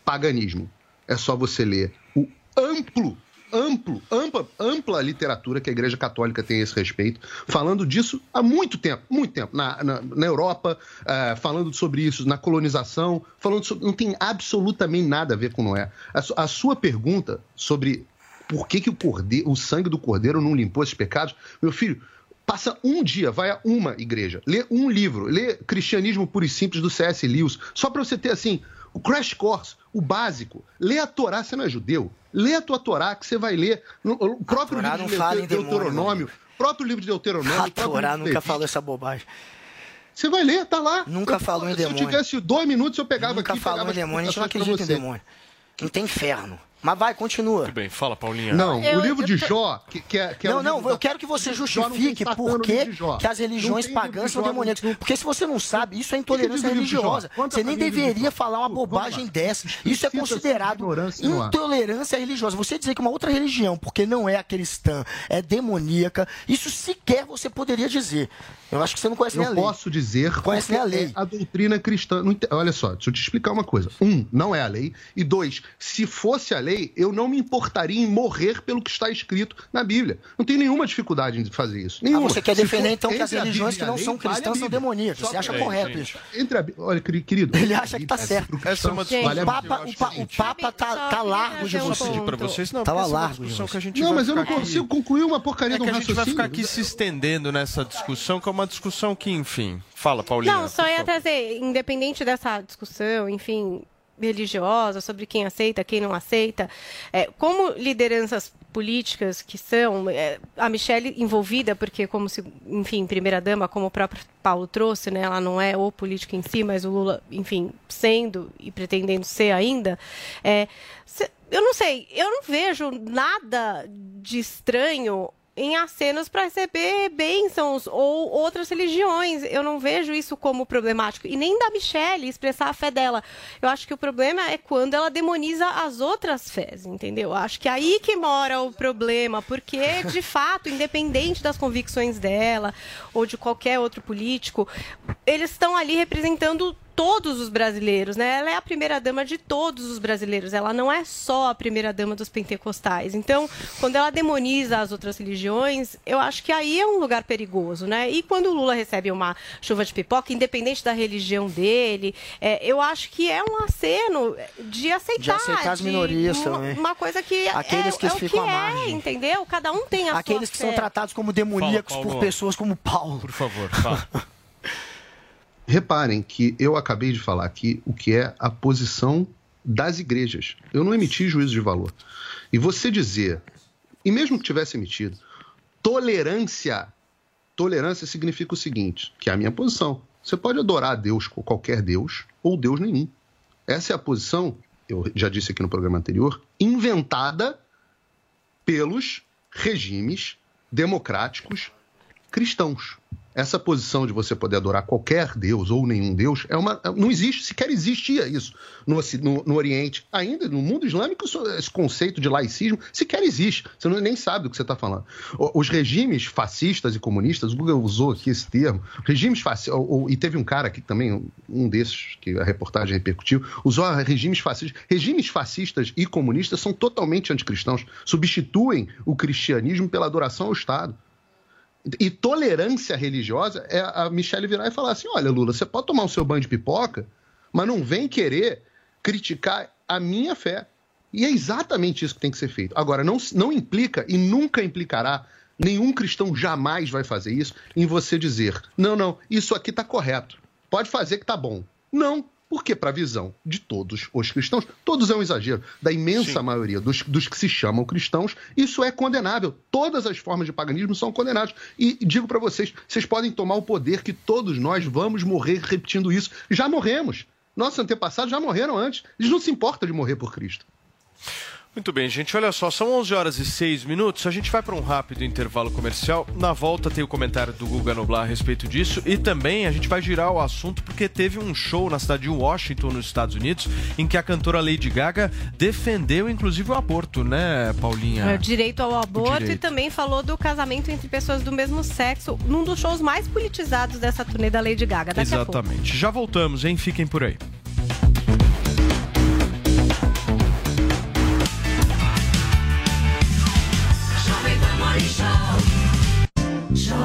paganismo. É só você ler o amplo, amplo, ampla, ampla literatura que a Igreja Católica tem a esse respeito, falando disso há muito tempo, muito tempo, na, na, na Europa, eh, falando sobre isso na colonização, falando sobre. Não tem absolutamente nada a ver com Noé. A, a sua pergunta sobre por que, que o, cordeiro, o sangue do cordeiro não limpou esses pecados, meu filho. Passa um dia, vai a uma igreja, lê um livro, lê Cristianismo Puro e Simples do C.S. Lewis, só para você ter assim, o crash course, o básico. Lê a Torá, você não é judeu? Lê a tua Torá, que você vai ler o próprio Torá livro não de demônio, Deuteronômio, próprio livro de Deuteronômio. A Torá nunca falou essa bobagem. Você vai ler, tá lá. Nunca Eu- falou em Se eu demônio. tivesse dois minutos, eu pegava Nunca aqui e falou em demônio, a gente não acredita em demônio. Não tem inferno. Mas vai, continua. Tudo bem, fala, Paulinha. Não, Eu- o livro eu de Jó, que, que é, que é não, o não, eu da- quero que você justifique por que, as religiões pagãs são demoníacas. Porque se você não sabe, isso é intolerância religiosa. Você nem deveria falar uma bobagem dessa. Isso é considerado intolerância religiosa. Você dizer que uma outra religião, porque não é a cristã, é demoníaca, isso sequer você poderia dizer. Eu acho que você não conhece nem a Eu lei. posso dizer Conhece nem a lei. é a doutrina cristã. Olha só, deixa eu te explicar uma coisa. Um, não é a lei. E dois, se fosse a lei, eu não me importaria em morrer pelo que está escrito na Bíblia. Não tenho nenhuma dificuldade em fazer isso. Ah, Nenhuma. você quer defender então que as religiões que não lei, são cristãs são demoníacas. Você acha pra- correto Gente, isso? Entre a, olha, queri- querido. Ele acha que tá certo. Essa é uma Gente, discussão. o Papa, o, pa- o Papa tá, tá largo de Eu você. pra vocês, não, é uma largo de discussão que a gente Não, mas eu não consigo concluir uma porcaria É que a gente vai ficar aqui se estendendo nessa discussão, que é uma discussão que, enfim. Fala, Paulinha. Não, só ia trazer, independente dessa discussão, enfim, religiosa, sobre quem aceita, quem não aceita, é, como lideranças políticas que são, é, a Michelle envolvida, porque como se, enfim, primeira-dama, como o próprio Paulo trouxe, né, ela não é o político em si, mas o Lula, enfim, sendo e pretendendo ser ainda, é, se- eu não sei, eu não vejo nada de estranho em acenos para receber bênçãos ou outras religiões. Eu não vejo isso como problemático. E nem da Michelle expressar a fé dela. Eu acho que o problema é quando ela demoniza as outras fés, entendeu? Eu acho que é aí que mora o problema, porque, de [laughs] fato, independente das convicções dela ou de qualquer outro político, eles estão ali representando todos os brasileiros, né? Ela é a primeira dama de todos os brasileiros. Ela não é só a primeira dama dos pentecostais. Então, quando ela demoniza as outras religiões, eu acho que aí é um lugar perigoso, né? E quando o Lula recebe uma chuva de pipoca, independente da religião dele, é, eu acho que é um aceno de aceitar, De aceitar as minorias uma, também. uma coisa que Aqueles é, que é o que ficam à é, margem. entendeu? Cada um tem a Aqueles sua que são fé. tratados como demoníacos Fala, por Paulo. pessoas como Paulo. Por favor, fala. [laughs] Reparem que eu acabei de falar aqui o que é a posição das igrejas. Eu não emiti juízo de valor. E você dizer, e mesmo que tivesse emitido, tolerância, tolerância significa o seguinte, que é a minha posição. Você pode adorar a Deus, qualquer Deus, ou Deus nenhum. Essa é a posição, eu já disse aqui no programa anterior, inventada pelos regimes democráticos cristãos. Essa posição de você poder adorar qualquer Deus ou nenhum Deus é uma. Não existe, sequer existia isso no, no- no Oriente. Ainda no mundo islâmico, esse conceito de laicismo sequer existe. Você não, nem sabe do que você está falando. Os regimes fascistas e comunistas, o Google usou aqui esse termo, regimes fascistas, e teve um cara aqui também, um desses, que a reportagem repercutiu, usou regimes fascistas. Regimes fascistas e comunistas são totalmente anticristãos, substituem o cristianismo pela adoração ao Estado. E tolerância religiosa é a Michelle virar e falar assim: olha, Lula, você pode tomar o seu banho de pipoca, mas não vem querer criticar a minha fé. E é exatamente isso que tem que ser feito. Agora, não, não implica e nunca implicará, nenhum cristão jamais vai fazer isso, em você dizer: não, não, isso aqui está correto. Pode fazer que tá bom. Não, porque para a visão de todos os cristãos, todos é um exagero, da imensa maioria dos, dos que se chamam cristãos, isso é condenável. Todas as formas de paganismo são condenadas. E digo para vocês, vocês podem tomar o poder que todos nós vamos morrer repetindo isso. Já morremos. Nossos antepassados já morreram antes. Eles não se importam de morrer por Cristo. Muito bem, gente. Olha só, são 11 horas e 6 minutos. A gente vai para um rápido intervalo comercial. Na volta tem o comentário do Guga Noblar a respeito disso. E também a gente vai girar o assunto porque teve um show na cidade de Washington, nos Estados Unidos, em que a cantora Lady Gaga defendeu inclusive o aborto, né, Paulinha? É, direito ao aborto e direito. também falou do casamento entre pessoas do mesmo sexo, num dos shows mais politizados dessa turnê da Lady Gaga. Daqui. Exatamente. Já voltamos, hein? Fiquem por aí.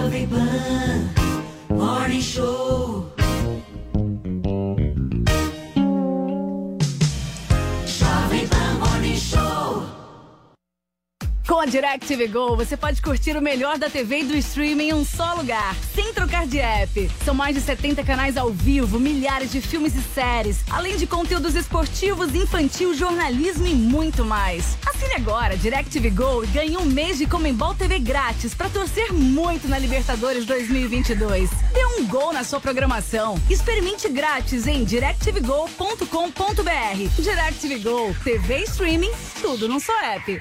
Show. Jovem Pan Morning Show. Com a DirecTV Go, você pode curtir o melhor da TV e do streaming em um só lugar, sem trocar de app. São mais de 70 canais ao vivo, milhares de filmes e séries, além de conteúdos esportivos, infantil, jornalismo e muito mais. Assine agora DirecTV Go e ganhe um mês de Comembol TV grátis para torcer muito na Libertadores 2022. Dê um gol na sua programação. Experimente grátis em directvgo.com.br. DirecTV Go, TV e streaming, tudo num só app.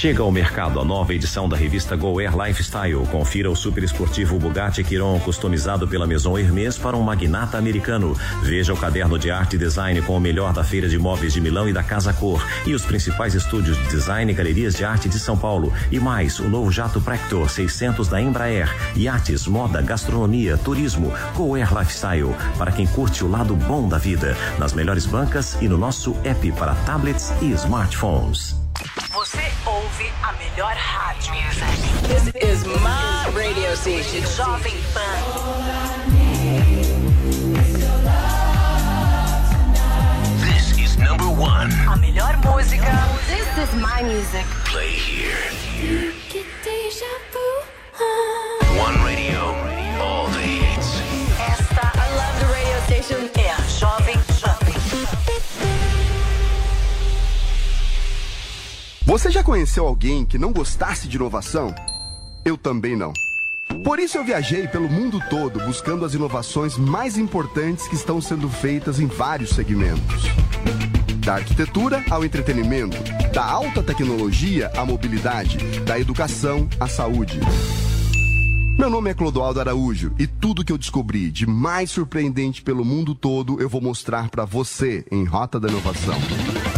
Chega ao mercado a nova edição da revista Go Air Lifestyle. Confira o super esportivo Bugatti Chiron customizado pela Maison Hermès para um magnata americano. Veja o caderno de arte e design com o melhor da Feira de Móveis de Milão e da Casa Cor e os principais estúdios de design e galerias de arte de São Paulo. E mais, o novo jato Prector 600 da Embraer. Iates, moda, gastronomia, turismo. Go Air Lifestyle para quem curte o lado bom da vida. Nas melhores bancas e no nosso app para tablets e smartphones. Você ouve a melhor rádio. This is my radio station. Jovem Pan. This is number one. A melhor música. This is my music. Play here. One radio. All the hits. Esta, I love the radio station. Você já conheceu alguém que não gostasse de inovação? Eu também não. Por isso eu viajei pelo mundo todo buscando as inovações mais importantes que estão sendo feitas em vários segmentos. Da arquitetura ao entretenimento, da alta tecnologia à mobilidade, da educação à saúde. Meu nome é Clodoaldo Araújo e tudo que eu descobri de mais surpreendente pelo mundo todo eu vou mostrar para você em Rota da Inovação.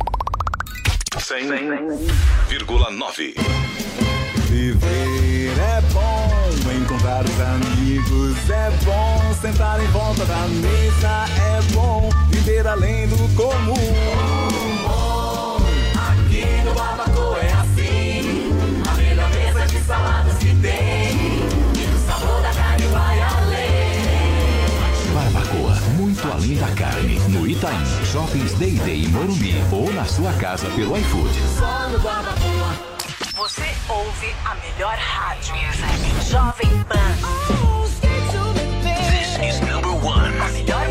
100,9. Viver é bom, encontrar os amigos é bom, sentar em volta da mesa é bom, viver além do comum. No Itaim, Shoppings Day Day em Morumbi ou na sua casa pelo iFood. Só no Barbacoa. Você ouve a melhor rádio. Jovem Pan. This is number one. A melhor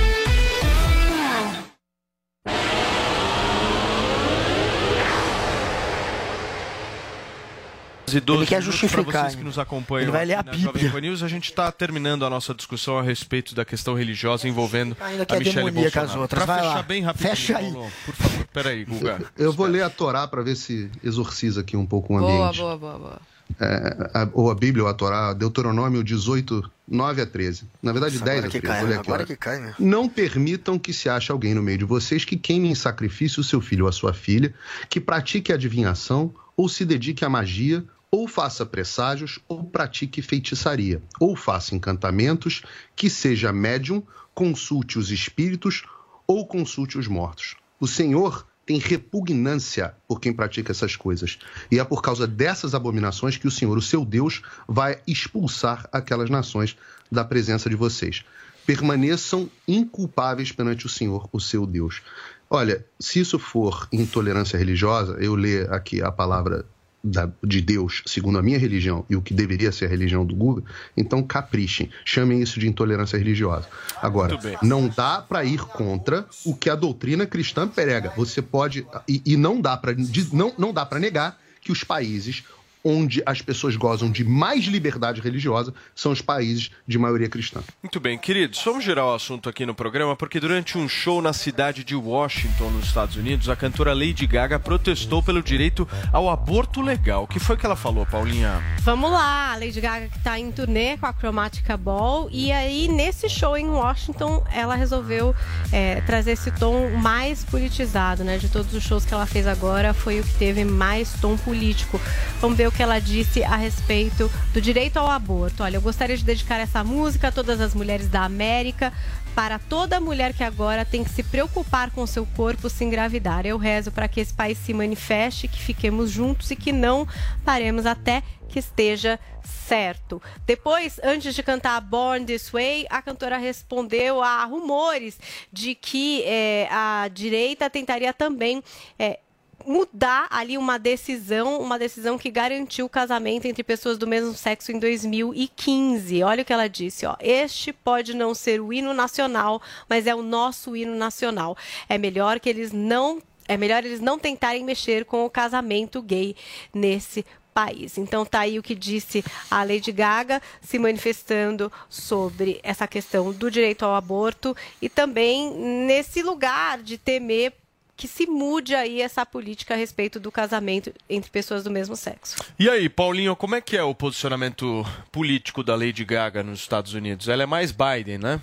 E 12 Ele quer justificar, Para vocês que nos acompanham Ele vai ler a Jovem Bíblia. Pan News, a gente está terminando a nossa discussão a respeito da questão religiosa envolvendo Ainda que a é Michelle demoníaca Bolsonaro. as outras. Pra Vai fechar lá. bem rapidinho, Fecha aí. Por favor. Peraí, Guga. Eu vou ler a Torá para ver se exorciza aqui um pouco o Boa, ambiente. boa, boa, boa. É, a, ou a Bíblia ou a Torá, Deuteronômio 18, 9 a 13. Na verdade, Nossa, 10 agora a que 13. cai, vou ler aqui, agora que cai, meu. Não permitam que se ache alguém no meio de vocês que queime em sacrifício o seu filho ou a sua filha, que pratique adivinhação, ou se dedique à magia, ou faça presságios, ou pratique feitiçaria, ou faça encantamentos, que seja médium, consulte os espíritos, ou consulte os mortos. O Senhor tem repugnância por quem pratica essas coisas. E é por causa dessas abominações que o Senhor, o seu Deus, vai expulsar aquelas nações da presença de vocês. Permaneçam inculpáveis perante o Senhor, o seu Deus. Olha, se isso for intolerância religiosa, eu ler aqui a palavra da- de Deus, segundo a minha religião, e o que deveria ser a religião do Google, então caprichem, chamem isso de intolerância religiosa. Agora, não dá para ir contra o que a doutrina cristã prega. Você pode e, e não dá para não, não dá para negar que os países onde as pessoas gozam de mais liberdade religiosa são os países de maioria cristã. Muito bem, queridos, vamos girar o assunto aqui no programa, porque durante um show na cidade de Washington, nos Estados Unidos, a cantora Lady Gaga protestou pelo direito ao aborto legal. O que foi que ela falou, Paulinha? Vamos lá, a Lady Gaga que tá em turnê com a Chromatica Ball. E aí, nesse show em Washington, ela resolveu é, trazer esse tom mais politizado, né? De todos os shows que ela fez agora, foi o que teve mais tom político. Vamos ver o que ela disse a respeito do direito ao aborto. Olha, eu gostaria de dedicar essa música a todas as mulheres da América. Para toda mulher que agora tem que se preocupar com seu corpo se engravidar. Eu rezo para que esse país se manifeste, que fiquemos juntos e que não paremos até que esteja certo. Depois, antes de cantar Born This Way, a cantora respondeu a rumores de que eh, a direita tentaria também. eh, mudar ali uma decisão, uma decisão que garantiu o casamento entre pessoas do mesmo sexo em 2015. Olha o que ela disse, ó. Este pode não ser o hino nacional, mas é o nosso hino nacional. É melhor que eles não é melhor eles não tentarem mexer com o casamento gay nesse país. Então tá aí o que disse a Lady Gaga se manifestando sobre essa questão do direito ao aborto e também nesse lugar de temer que se mude aí essa política a respeito do casamento entre pessoas do mesmo sexo. E aí, Paulinho, como é que é o posicionamento político da Lady Gaga nos Estados Unidos? Ela é mais Biden, né?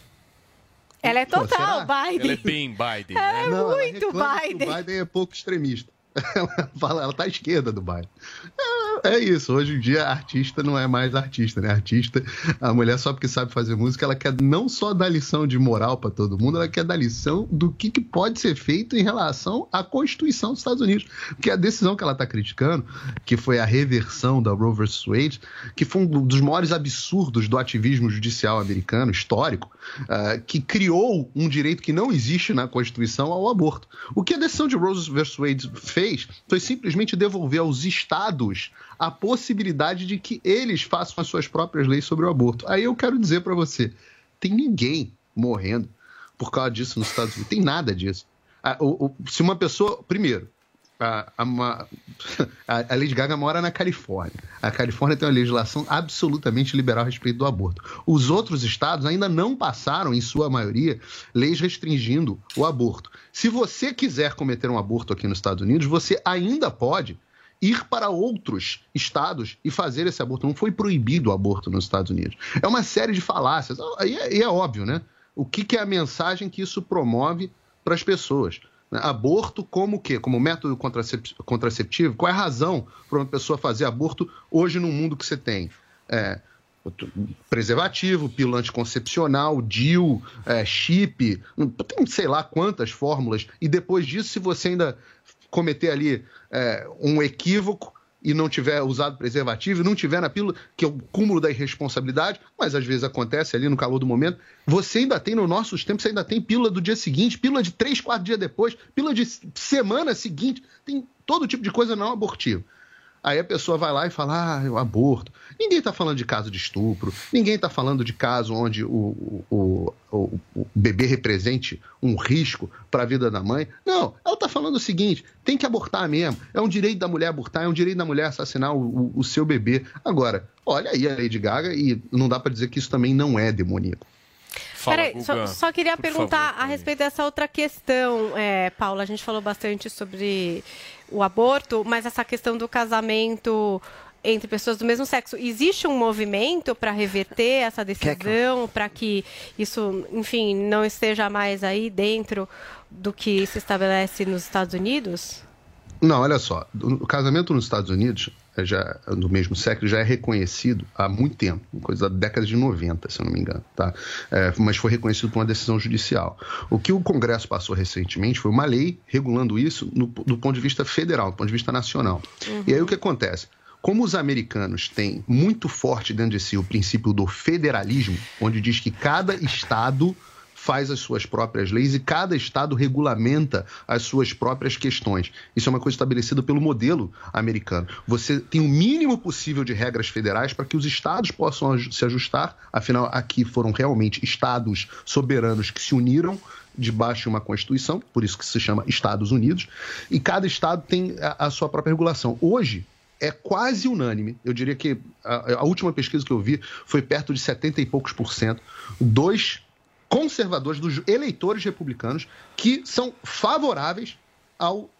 Ela é total Biden. Ela é bem Biden, É né? Não, ela muito Biden. O Biden é pouco extremista. Ela fala, ela tá à esquerda do Biden. É, é isso, hoje em dia artista não é mais artista, né? Artista, a mulher só porque sabe fazer música, ela quer não só dar lição de moral para todo mundo, ela quer dar lição do que, que pode ser feito em relação à Constituição dos Estados Unidos. Porque a decisão que ela tá criticando, que foi a reversão da Roe vs. Wade, que foi um dos maiores absurdos do ativismo judicial americano, histórico, ah, que criou um direito que não existe na Constituição ao aborto. O que a decisão de Roe vs. Wade fez foi simplesmente devolver aos estados a possibilidade de que eles façam as suas próprias leis sobre o aborto. Aí eu quero dizer para você, tem ninguém morrendo por causa disso nos Estados Unidos. Tem nada disso. Ah, se uma pessoa, primeiro, a, [laughs] a, a Lady Gaga mora na Califórnia. A Califórnia tem uma legislação absolutamente liberal a respeito do aborto. Os outros estados ainda não passaram, em sua maioria, leis restringindo o aborto. Se você quiser cometer um aborto aqui nos Estados Unidos, você ainda pode ir para outros estados e fazer esse aborto. Não foi proibido o aborto nos Estados Unidos. É uma série de falácias. E é, e é óbvio, né? O que, que é a mensagem que isso promove para as pessoas? Né? Aborto como o quê? Como método contracep- contraceptivo? Qual é a razão para uma pessoa fazer aborto hoje no mundo que você tem? É, preservativo, pílula anticoncepcional, DIU, é, chip, tem sei lá quantas fórmulas. E depois disso, se você ainda cometer ali é, um equívoco, e não tiver usado preservativo, não tiver na pílula, que é o cúmulo da irresponsabilidade, mas às vezes acontece ali no calor do momento, você ainda tem, no nossos tempos, você ainda tem pílula do dia seguinte, pílula de três, quatro dias depois, pílula de semana seguinte, tem todo tipo de coisa não abortiva. Aí a pessoa vai lá e fala, ah, eu aborto. Ninguém está falando de caso de estupro, ninguém está falando de caso onde o, o, o, o bebê represente um risco para a vida da mãe. Não, ela está falando o seguinte: tem que abortar mesmo. É um direito da mulher abortar, é um direito da mulher assassinar o, o- o seu bebê. Agora, olha aí a Lady Gaga e não dá para dizer que isso também não é demoníaco. Peraí, só, só queria perguntar a respeito dessa outra questão, é, Paula. A gente falou bastante sobre o aborto, mas essa questão do casamento entre pessoas do mesmo sexo. Existe um movimento para reverter essa decisão, para que isso, enfim, não esteja mais aí dentro do que se estabelece nos Estados Unidos? Não, olha só, o casamento nos Estados Unidos, é já, do mesmo sexo, já é reconhecido há muito tempo, coisa da década de 90, se eu não me engano, tá? É, mas foi reconhecido por uma decisão judicial. O que o Congresso passou recentemente foi uma lei regulando isso no- do ponto de vista federal, do ponto de vista nacional. E aí o que acontece? Como os americanos têm muito forte dentro de si o princípio do federalismo, onde diz que cada estado faz as suas próprias leis e cada estado regulamenta as suas próprias questões. Isso é uma coisa estabelecida pelo modelo americano. Você tem o mínimo possível de regras federais para que os estados possam se ajustar, afinal, aqui foram realmente estados soberanos que se uniram debaixo de uma Constituição, por isso que se chama Estados Unidos, e cada estado tem a, a sua própria regulação. Hoje, é quase unânime. Eu diria que a, a última pesquisa que eu vi foi perto de 70 e poucos por cento. Dois conservadores, dos eleitores republicanos, que são favoráveis ao,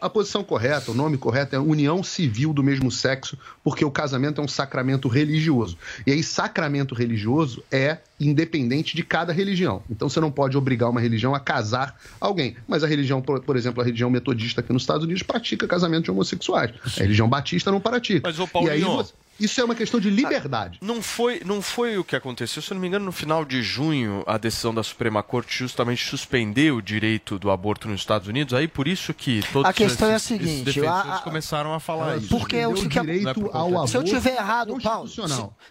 à posição correta, o nome correto é união civil do mesmo sexo, porque o casamento é um sacramento religioso. E aí, sacramento religioso é independente de cada religião. Então, você não pode obrigar uma religião a casar alguém. Mas a religião, por, exemplo, a religião metodista aqui nos Estados Unidos pratica casamento de homossexuais. A religião batista não pratica. Mas, ô, e aí, Paulinho, você- isso é uma questão de liberdade. Não foi, não foi o que aconteceu. Se eu não me engano, no final de junho, a decisão da Suprema Corte justamente suspendeu o direito do aborto nos Estados Unidos. Aí por isso que todos A questão é a esses, esses seguinte, defensores a- a- começaram a falar isso. Porque o que Não é por conta Se eu tiver errado, Paulo, se,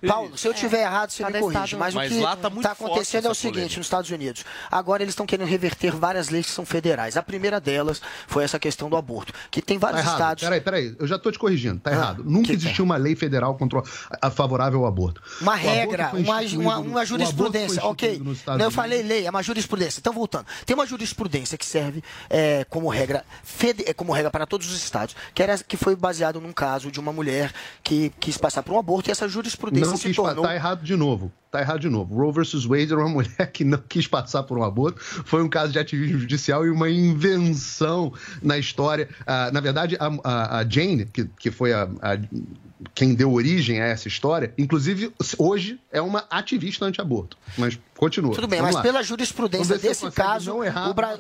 Paulo, se eu tiver errado, você me Cada corrige. estado- Mas, Mas o que lá tá está forte acontecendo é o seguinte, polêmica. nos Estados Unidos. Agora eles estão querendo reverter várias leis que são federais. A primeira delas foi essa questão do aborto, que tem Tá vários errado. estados. Peraí, peraí, eu já tô te corrigindo, tá Ah, errado. Nunca existiu uma lei federal contra, a, favorável ao aborto. Uma aborto regra, uma, uma, uma jurisprudência, ok. Não, eu falei lei, é uma jurisprudência. Então, voltando. Tem uma jurisprudência que serve é, como regra fede- é, como regra para todos os estados, que, era, que foi baseado num caso de uma mulher que quis passar por um aborto e essa jurisprudência Não se quis tornou... Tá errado de novo. Tá errado de novo. Roe versus Wade era uma [laughs] mulher que não quis passar por um aborto. Foi um caso de ativismo judicial e uma invenção na história. Ah, na verdade, a, a- a Jane, que, que foi a, a- quem deu origem a essa história, inclusive hoje é uma ativista anti-aborto. Mas continua. Tudo bem, Vamos mas lá. pela jurisprudência desse caso, o Bra-.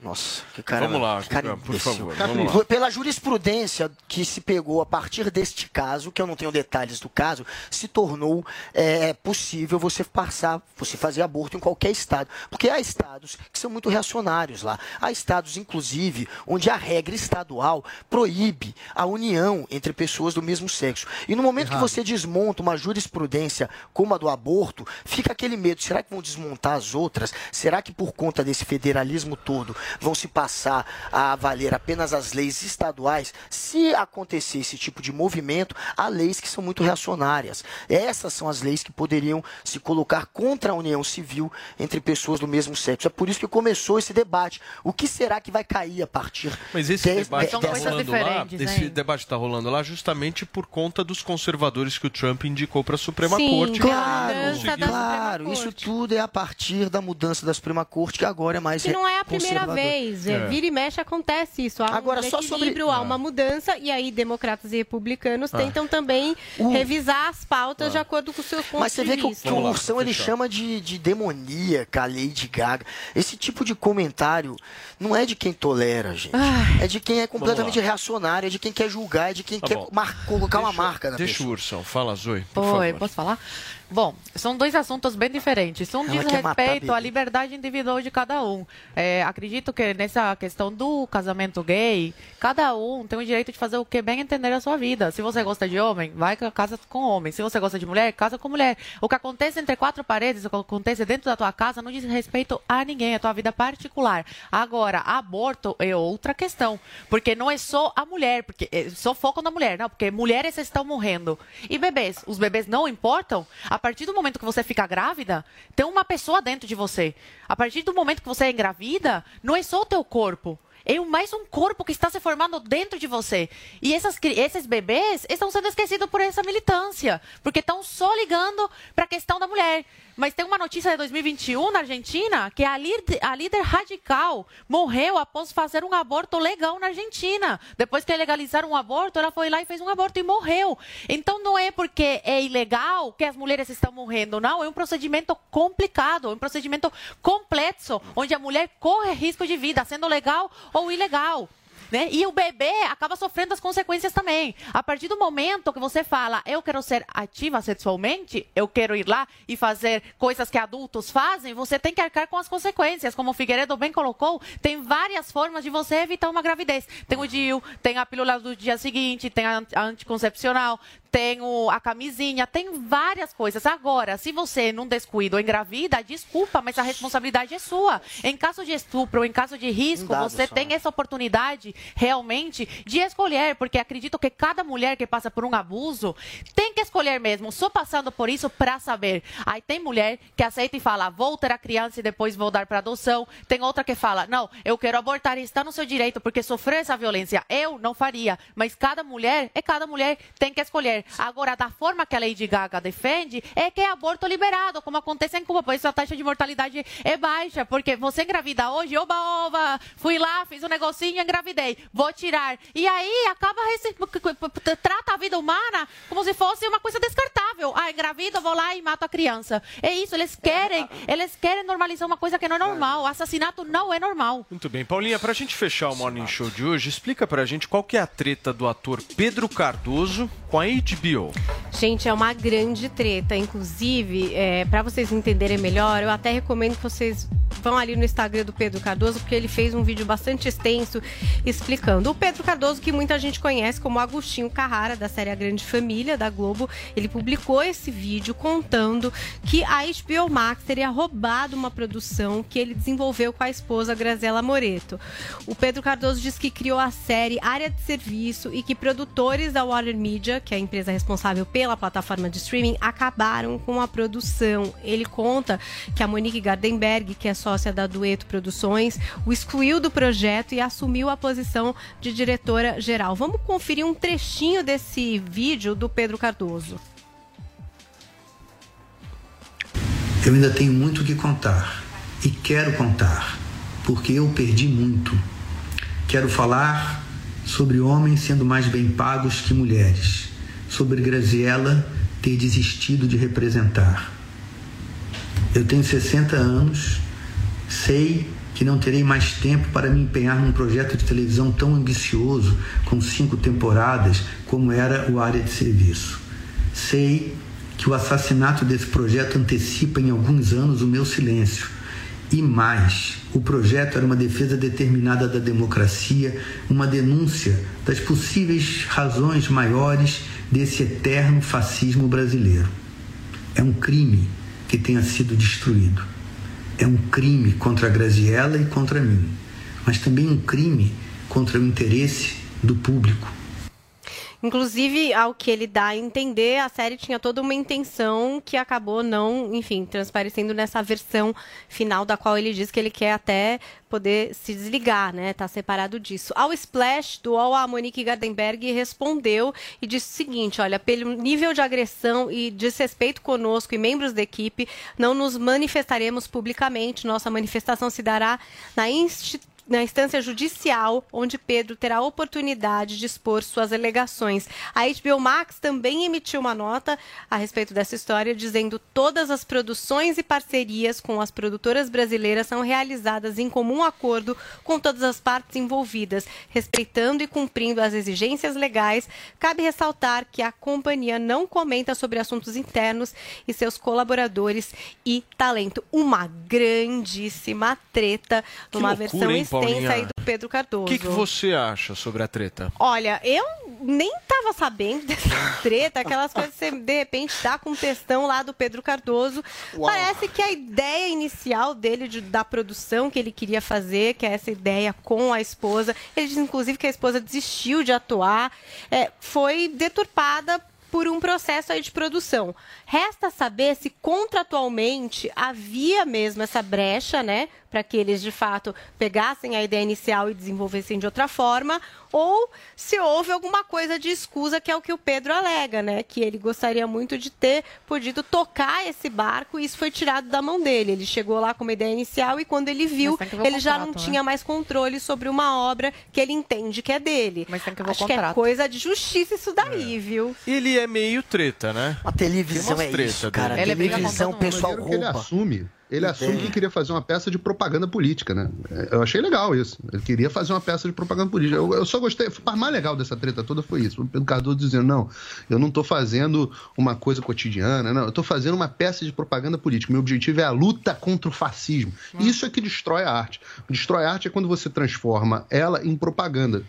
Nossa, que cara. Vamos lá, que cara por favor, vamos lá. Pela jurisprudência que se pegou a partir deste caso, que eu não tenho detalhes do caso, se tornou é, possível você passar, você fazer aborto em qualquer estado. Porque há estados que são muito reacionários lá. Há estados, inclusive, onde a regra estadual proíbe a união entre pessoas do mesmo sexo. E no momento que você desmonta uma jurisprudência como a do aborto, fica aquele medo: será que vão desmontar as outras? Será que por conta desse federalismo todo vão se passar a valer apenas as leis estaduais? Se acontecer esse tipo de movimento, há leis que são muito reacionárias. Essas são as leis que poderiam se colocar contra a união civil entre pessoas do mesmo sexo. É por isso que começou esse debate. O que será que vai cair a partir Mas esse de- debate de- está rolando lá, esse debate está rolando lá justamente por conta dos conservadores que o Trump indicou para a Suprema Sim, Corte. claro, claro. Isso tudo é a partir da mudança da Suprema Corte, que agora é mais Que não é a primeira conservador. Vez. É. Vira e mexe acontece isso. Há Agora, um só sobre- equilíbrio, há Ah. uma mudança, e aí democratas e republicanos Ah. tentam também revisar as pautas de acordo com os seus pontos Mas você vê que o, que o Ursão ele chama de, de demoníaca, a Lady Gaga. Esse tipo de comentário não é de quem tolera, gente. É de quem é completamente reacionário, é de quem quer julgar, é de quem Tá quer mar- colocar uma marca na Deixa pessoa. o Ursão, fala, Zoe. Por Oi, favor. posso falar? Bom, são dois assuntos bem diferentes. Um Ela diz respeito à liberdade individual de cada um. É, acredito que nessa questão do casamento gay, cada um tem o direito de fazer o que bem entender a sua vida. Se você gosta de homem, vai ca- casa com homem. Se você gosta de mulher, casa com mulher. O que acontece entre quatro paredes, o que acontece dentro da tua casa, não diz respeito a ninguém, é a tua vida particular. Agora, aborto é outra questão, porque não é só a mulher, porque é só foco na mulher, não, porque mulheres estão morrendo. E bebês, os bebês não importam? A partir do momento que você fica grávida, tem uma pessoa dentro de você. A partir do momento que você é engravida, não é só o teu corpo. É mais um corpo que está se formando dentro de você. E essas, esses bebês estão sendo esquecidos por essa militância, porque estão só ligando para a questão da mulher. Mas tem uma notícia de 2021 na Argentina que a, líder- a líder radical morreu após fazer um aborto legal na Argentina. Depois que legalizaram um aborto, ela foi lá e fez um aborto e morreu. Então não é porque é ilegal que as mulheres estão morrendo, não. É um procedimento complicado, é um procedimento complexo, onde a mulher corre risco de vida, sendo legal ou ilegal. Né? E o bebê acaba sofrendo as consequências também. A partir do momento que você fala, eu quero ser ativa sexualmente, eu quero ir lá e fazer coisas que adultos fazem, você tem que arcar com as consequências. Como o Figueiredo bem colocou, tem várias formas de você evitar uma gravidez. Tem o DIU, tem a pílula do dia seguinte, tem a ant- a anticoncepcional, tem o- a camisinha, tem várias coisas. Agora, se você não descuida ou engravida, desculpa, mas a responsabilidade é sua. Em caso de estupro, em caso de risco, você só. tem essa oportunidade realmente de escolher, porque acredito que cada mulher que passa por um abuso tem que escolher mesmo, só passando por isso para saber. Aí tem mulher que aceita e fala, vou ter a criança e depois vou dar para adoção. Tem outra que fala, não, eu quero abortar e está no seu direito porque sofreu essa violência. Eu não faria, mas cada mulher é cada mulher tem que escolher. Agora, da forma que a Lady Gaga defende, é que é aborto liberado, como acontece em Cuba, por isso a taxa de mortalidade é baixa, porque você engravida hoje, oba, oba, fui lá, fiz um negocinho, engravidei, vou tirar. E aí acaba trata a vida humana como se fosse uma coisa descartável. Ah, engravida, vou lá e mato a criança. É isso, eles querem, eles querem normalizar uma coisa que não é normal. Assassinato não é normal. Muito bem, Paulinha, pra gente fechar o Morning Show de hoje, explica pra gente qual que é a treta do ator Pedro Cardoso com a HBO. Gente, é uma grande treta. Inclusive, é, para vocês entenderem melhor, eu até recomendo que vocês vão ali no Instagram do Pedro Cardoso, porque ele fez um vídeo bastante extenso explicando. O Pedro Cardoso, que muita gente conhece como Agostinho Carrara, da série A Grande Família, da Globo, ele publicou esse vídeo contando que a HBO Max teria roubado uma produção que ele desenvolveu com a esposa Graziela Moreto. O Pedro Cardoso diz que criou a série Área de Serviço e que produtores da Warner Media, que é a empresa responsável pela plataforma de streaming, acabaram com a produção. Ele conta que a Monique Gardenberg, que é sócia da Dueto Produções, o excluiu do projeto e assumiu a posição de diretora geral. Vamos conferir um trechinho desse vídeo do Pedro Cardoso. Eu ainda tenho muito o que contar e quero contar, porque eu perdi muito. Quero falar sobre homens sendo mais bem pagos que mulheres, sobre Graziella ter desistido de representar. Eu tenho 60 anos, sei que não terei mais tempo para me empenhar num projeto de televisão tão ambicioso, com cinco temporadas, como era o Área de Serviço. Sei que o assassinato desse projeto antecipa em alguns anos o meu silêncio. E mais, o projeto era uma defesa determinada da democracia, uma denúncia das possíveis razões maiores desse eterno fascismo brasileiro. É um crime que tenha sido destruído. É um crime contra a Graziella e contra mim, mas também um crime contra o interesse do público. Inclusive, ao que ele dá a entender, a série tinha toda uma intenção que acabou não, enfim, transparecendo nessa versão final, da qual ele diz que ele quer até poder se desligar, né? Tá separado disso. Ao Splash do UOL, a Monique Gardenberg respondeu e disse o seguinte: olha, pelo nível de agressão e desrespeito conosco e membros da equipe, não nos manifestaremos publicamente. Nossa manifestação se dará na instituição na instância judicial, onde Pedro terá a oportunidade de expor suas alegações. A HBO Max também emitiu uma nota a respeito dessa história, dizendo todas as produções e parcerias com as produtoras brasileiras são realizadas em comum acordo com todas as partes envolvidas, respeitando e cumprindo as exigências legais. Cabe ressaltar que a companhia não comenta sobre assuntos internos e seus colaboradores e talento. Uma grandíssima treta Que numa loucura, versão hein, Paulinha? aí do Pedro Cardoso. O que, que você acha sobre a treta? Olha, eu nem tava sabendo dessa [laughs] treta, aquelas coisas que você de repente dá com textão lá do Pedro Cardoso. Uau. Parece que a ideia inicial dele de- da produção que ele queria fazer, que é essa ideia com a esposa, ele diz inclusive que a esposa desistiu de atuar, é, foi deturpada por um processo aí de produção. Resta saber se contratualmente havia mesmo essa brecha, né, para que eles de fato pegassem a ideia inicial e desenvolvessem de outra forma, ou se houve alguma coisa de escusa, que é o que o Pedro alega, né, que ele gostaria muito de ter podido tocar esse barco e isso foi tirado da mão dele. Ele chegou lá com uma ideia inicial e quando ele viu, ele já não contrato, né? tinha mais controle sobre uma obra que ele entende que é dele. Mas tem que ver o Acho que é contrato. coisa de justiça isso daí, viu? Ele é meio treta, né? A televisão é treta isso, cara. Ele briga com televisão, mundo. pessoal que ele rouba. assume. Ele assume que queria fazer uma peça de propaganda política, né? É, Eu achei legal isso. Ele queria fazer uma peça de propaganda política. Eu, eu só gostei. A mais legal dessa treta toda foi isso. O Pedro Cardoso dizendo: não, eu não tô fazendo uma coisa cotidiana, não. Eu tô fazendo uma peça de propaganda política. Meu objetivo é a luta contra o fascismo. Isso é que destrói a arte. Destrói a arte é quando você transforma ela em propaganda.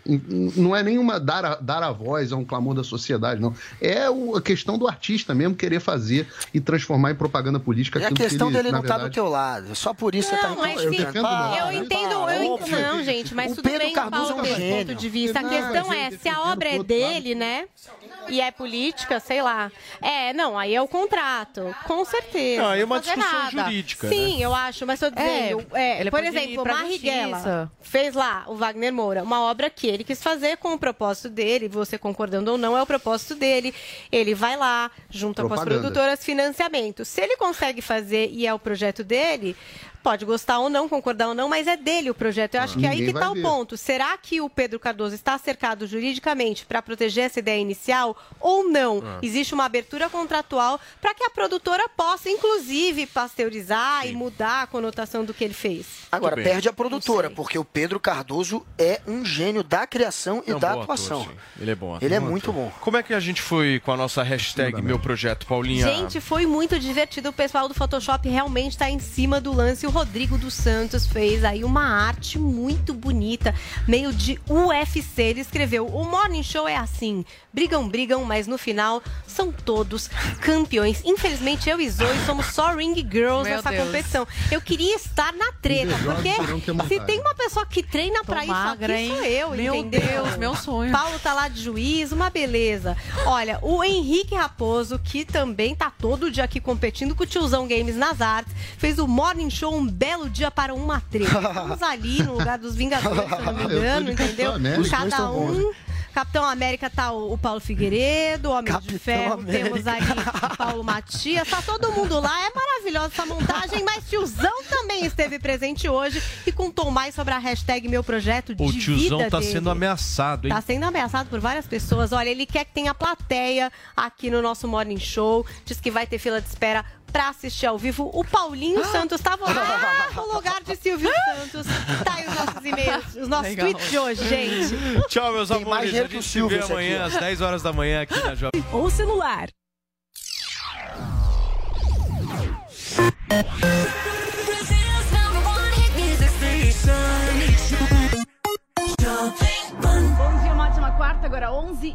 Não é nenhuma dar a, dar a voz a um clamor da sociedade, não. É o- a questão do artista mesmo querer fazer e transformar em propaganda política É a aquilo que questão ele, dele não estar do teu lado. Só por isso você tá Não, mas eu defendo não. eu entendo, para, eu entendo, não, gente, mas O tudo Pedro bem, Cardoso Paulo, é um desse gênio. ponto de vista. A Não, questão mas é, se a obra é dele, né? E é política, sei lá. É, não, aí é o contrato, com certeza. Não, aí é uma Não discussão nada. jurídica, Sim, eu acho, mas tô dizendo, é, ele por exemplo, Marighella fez lá o Wagner Moura, uma obra que ele quis fazer com o propósito dele, você concordando ou não, é o propósito dele. Ele vai lá, junta com as Propaganda. produtoras, financiamento. Se ele consegue fazer e é o projeto dele, pode gostar ou não, concordar ou não, mas é dele o projeto. Eu acho que é aí que está o ponto. Será que o Pedro Cardoso está cercado juridicamente para proteger essa ideia inicial ou não? Ah. Existe uma abertura contratual para que a produtora possa, inclusive, pasteurizar e mudar a conotação do que ele fez. Agora, perde a produtora, porque o Pedro Cardoso é um gênio da criação e É um da ator, atuação. sim. Ele é bom. ator. Ele é muito bom. Como é que a gente foi com a nossa hashtag Meu Projeto, Paulinha? Gente, foi muito divertido. O pessoal do Photoshop realmente está em cima do lance. O Rodrigo dos Santos fez aí uma arte muito bonita, meio de UFC. Ele escreveu: O Morning Show é assim. Brigam, brigam, mas no final são todos campeões. Infelizmente, eu e Zoe somos só ring girls Meu nessa Deus. competição. Eu queria estar na treta, porque se tem uma pessoa que treina pra Tô isso magra, aqui, hein? sou eu, Meu entendeu? Deus, meu sonho. Paulo tá lá de juiz, uma beleza. Olha, o Henrique Raposo, que também tá todo dia aqui competindo com o Tiozão Games nas artes, fez o Morning Show um belo dia para uma treta. [laughs] Estamos ali no lugar dos Vingadores, se eu não me [laughs] de engano, entendeu? Cada um. Capitão América tá o, o Paulo Figueiredo, o Homem de Capitão Ferro, América. temos aí o Paulo Matias, tá todo mundo lá, é maravilhosa essa montagem, mas tiozão também esteve presente hoje e contou mais sobre a hashtag Meu Projeto de O tiozão vida tá dele. sendo ameaçado, hein? Tá sendo ameaçado por várias pessoas. Olha, ele quer que tenha plateia aqui no nosso Morning Show. Diz que vai ter fila de espera pra assistir ao vivo. O Paulinho Santos tava lá [laughs] no lugar de Silvio Santos. Tá aí os nossos e-mails, os nossos Legal. tweets de hoje, gente. Tchau, meus Tem mais amores. A que gente se Silvio vê amanhã às 10 horas da manhã aqui na Jovem. Ou celular. Bom dia, uma ótima quarta, agora 11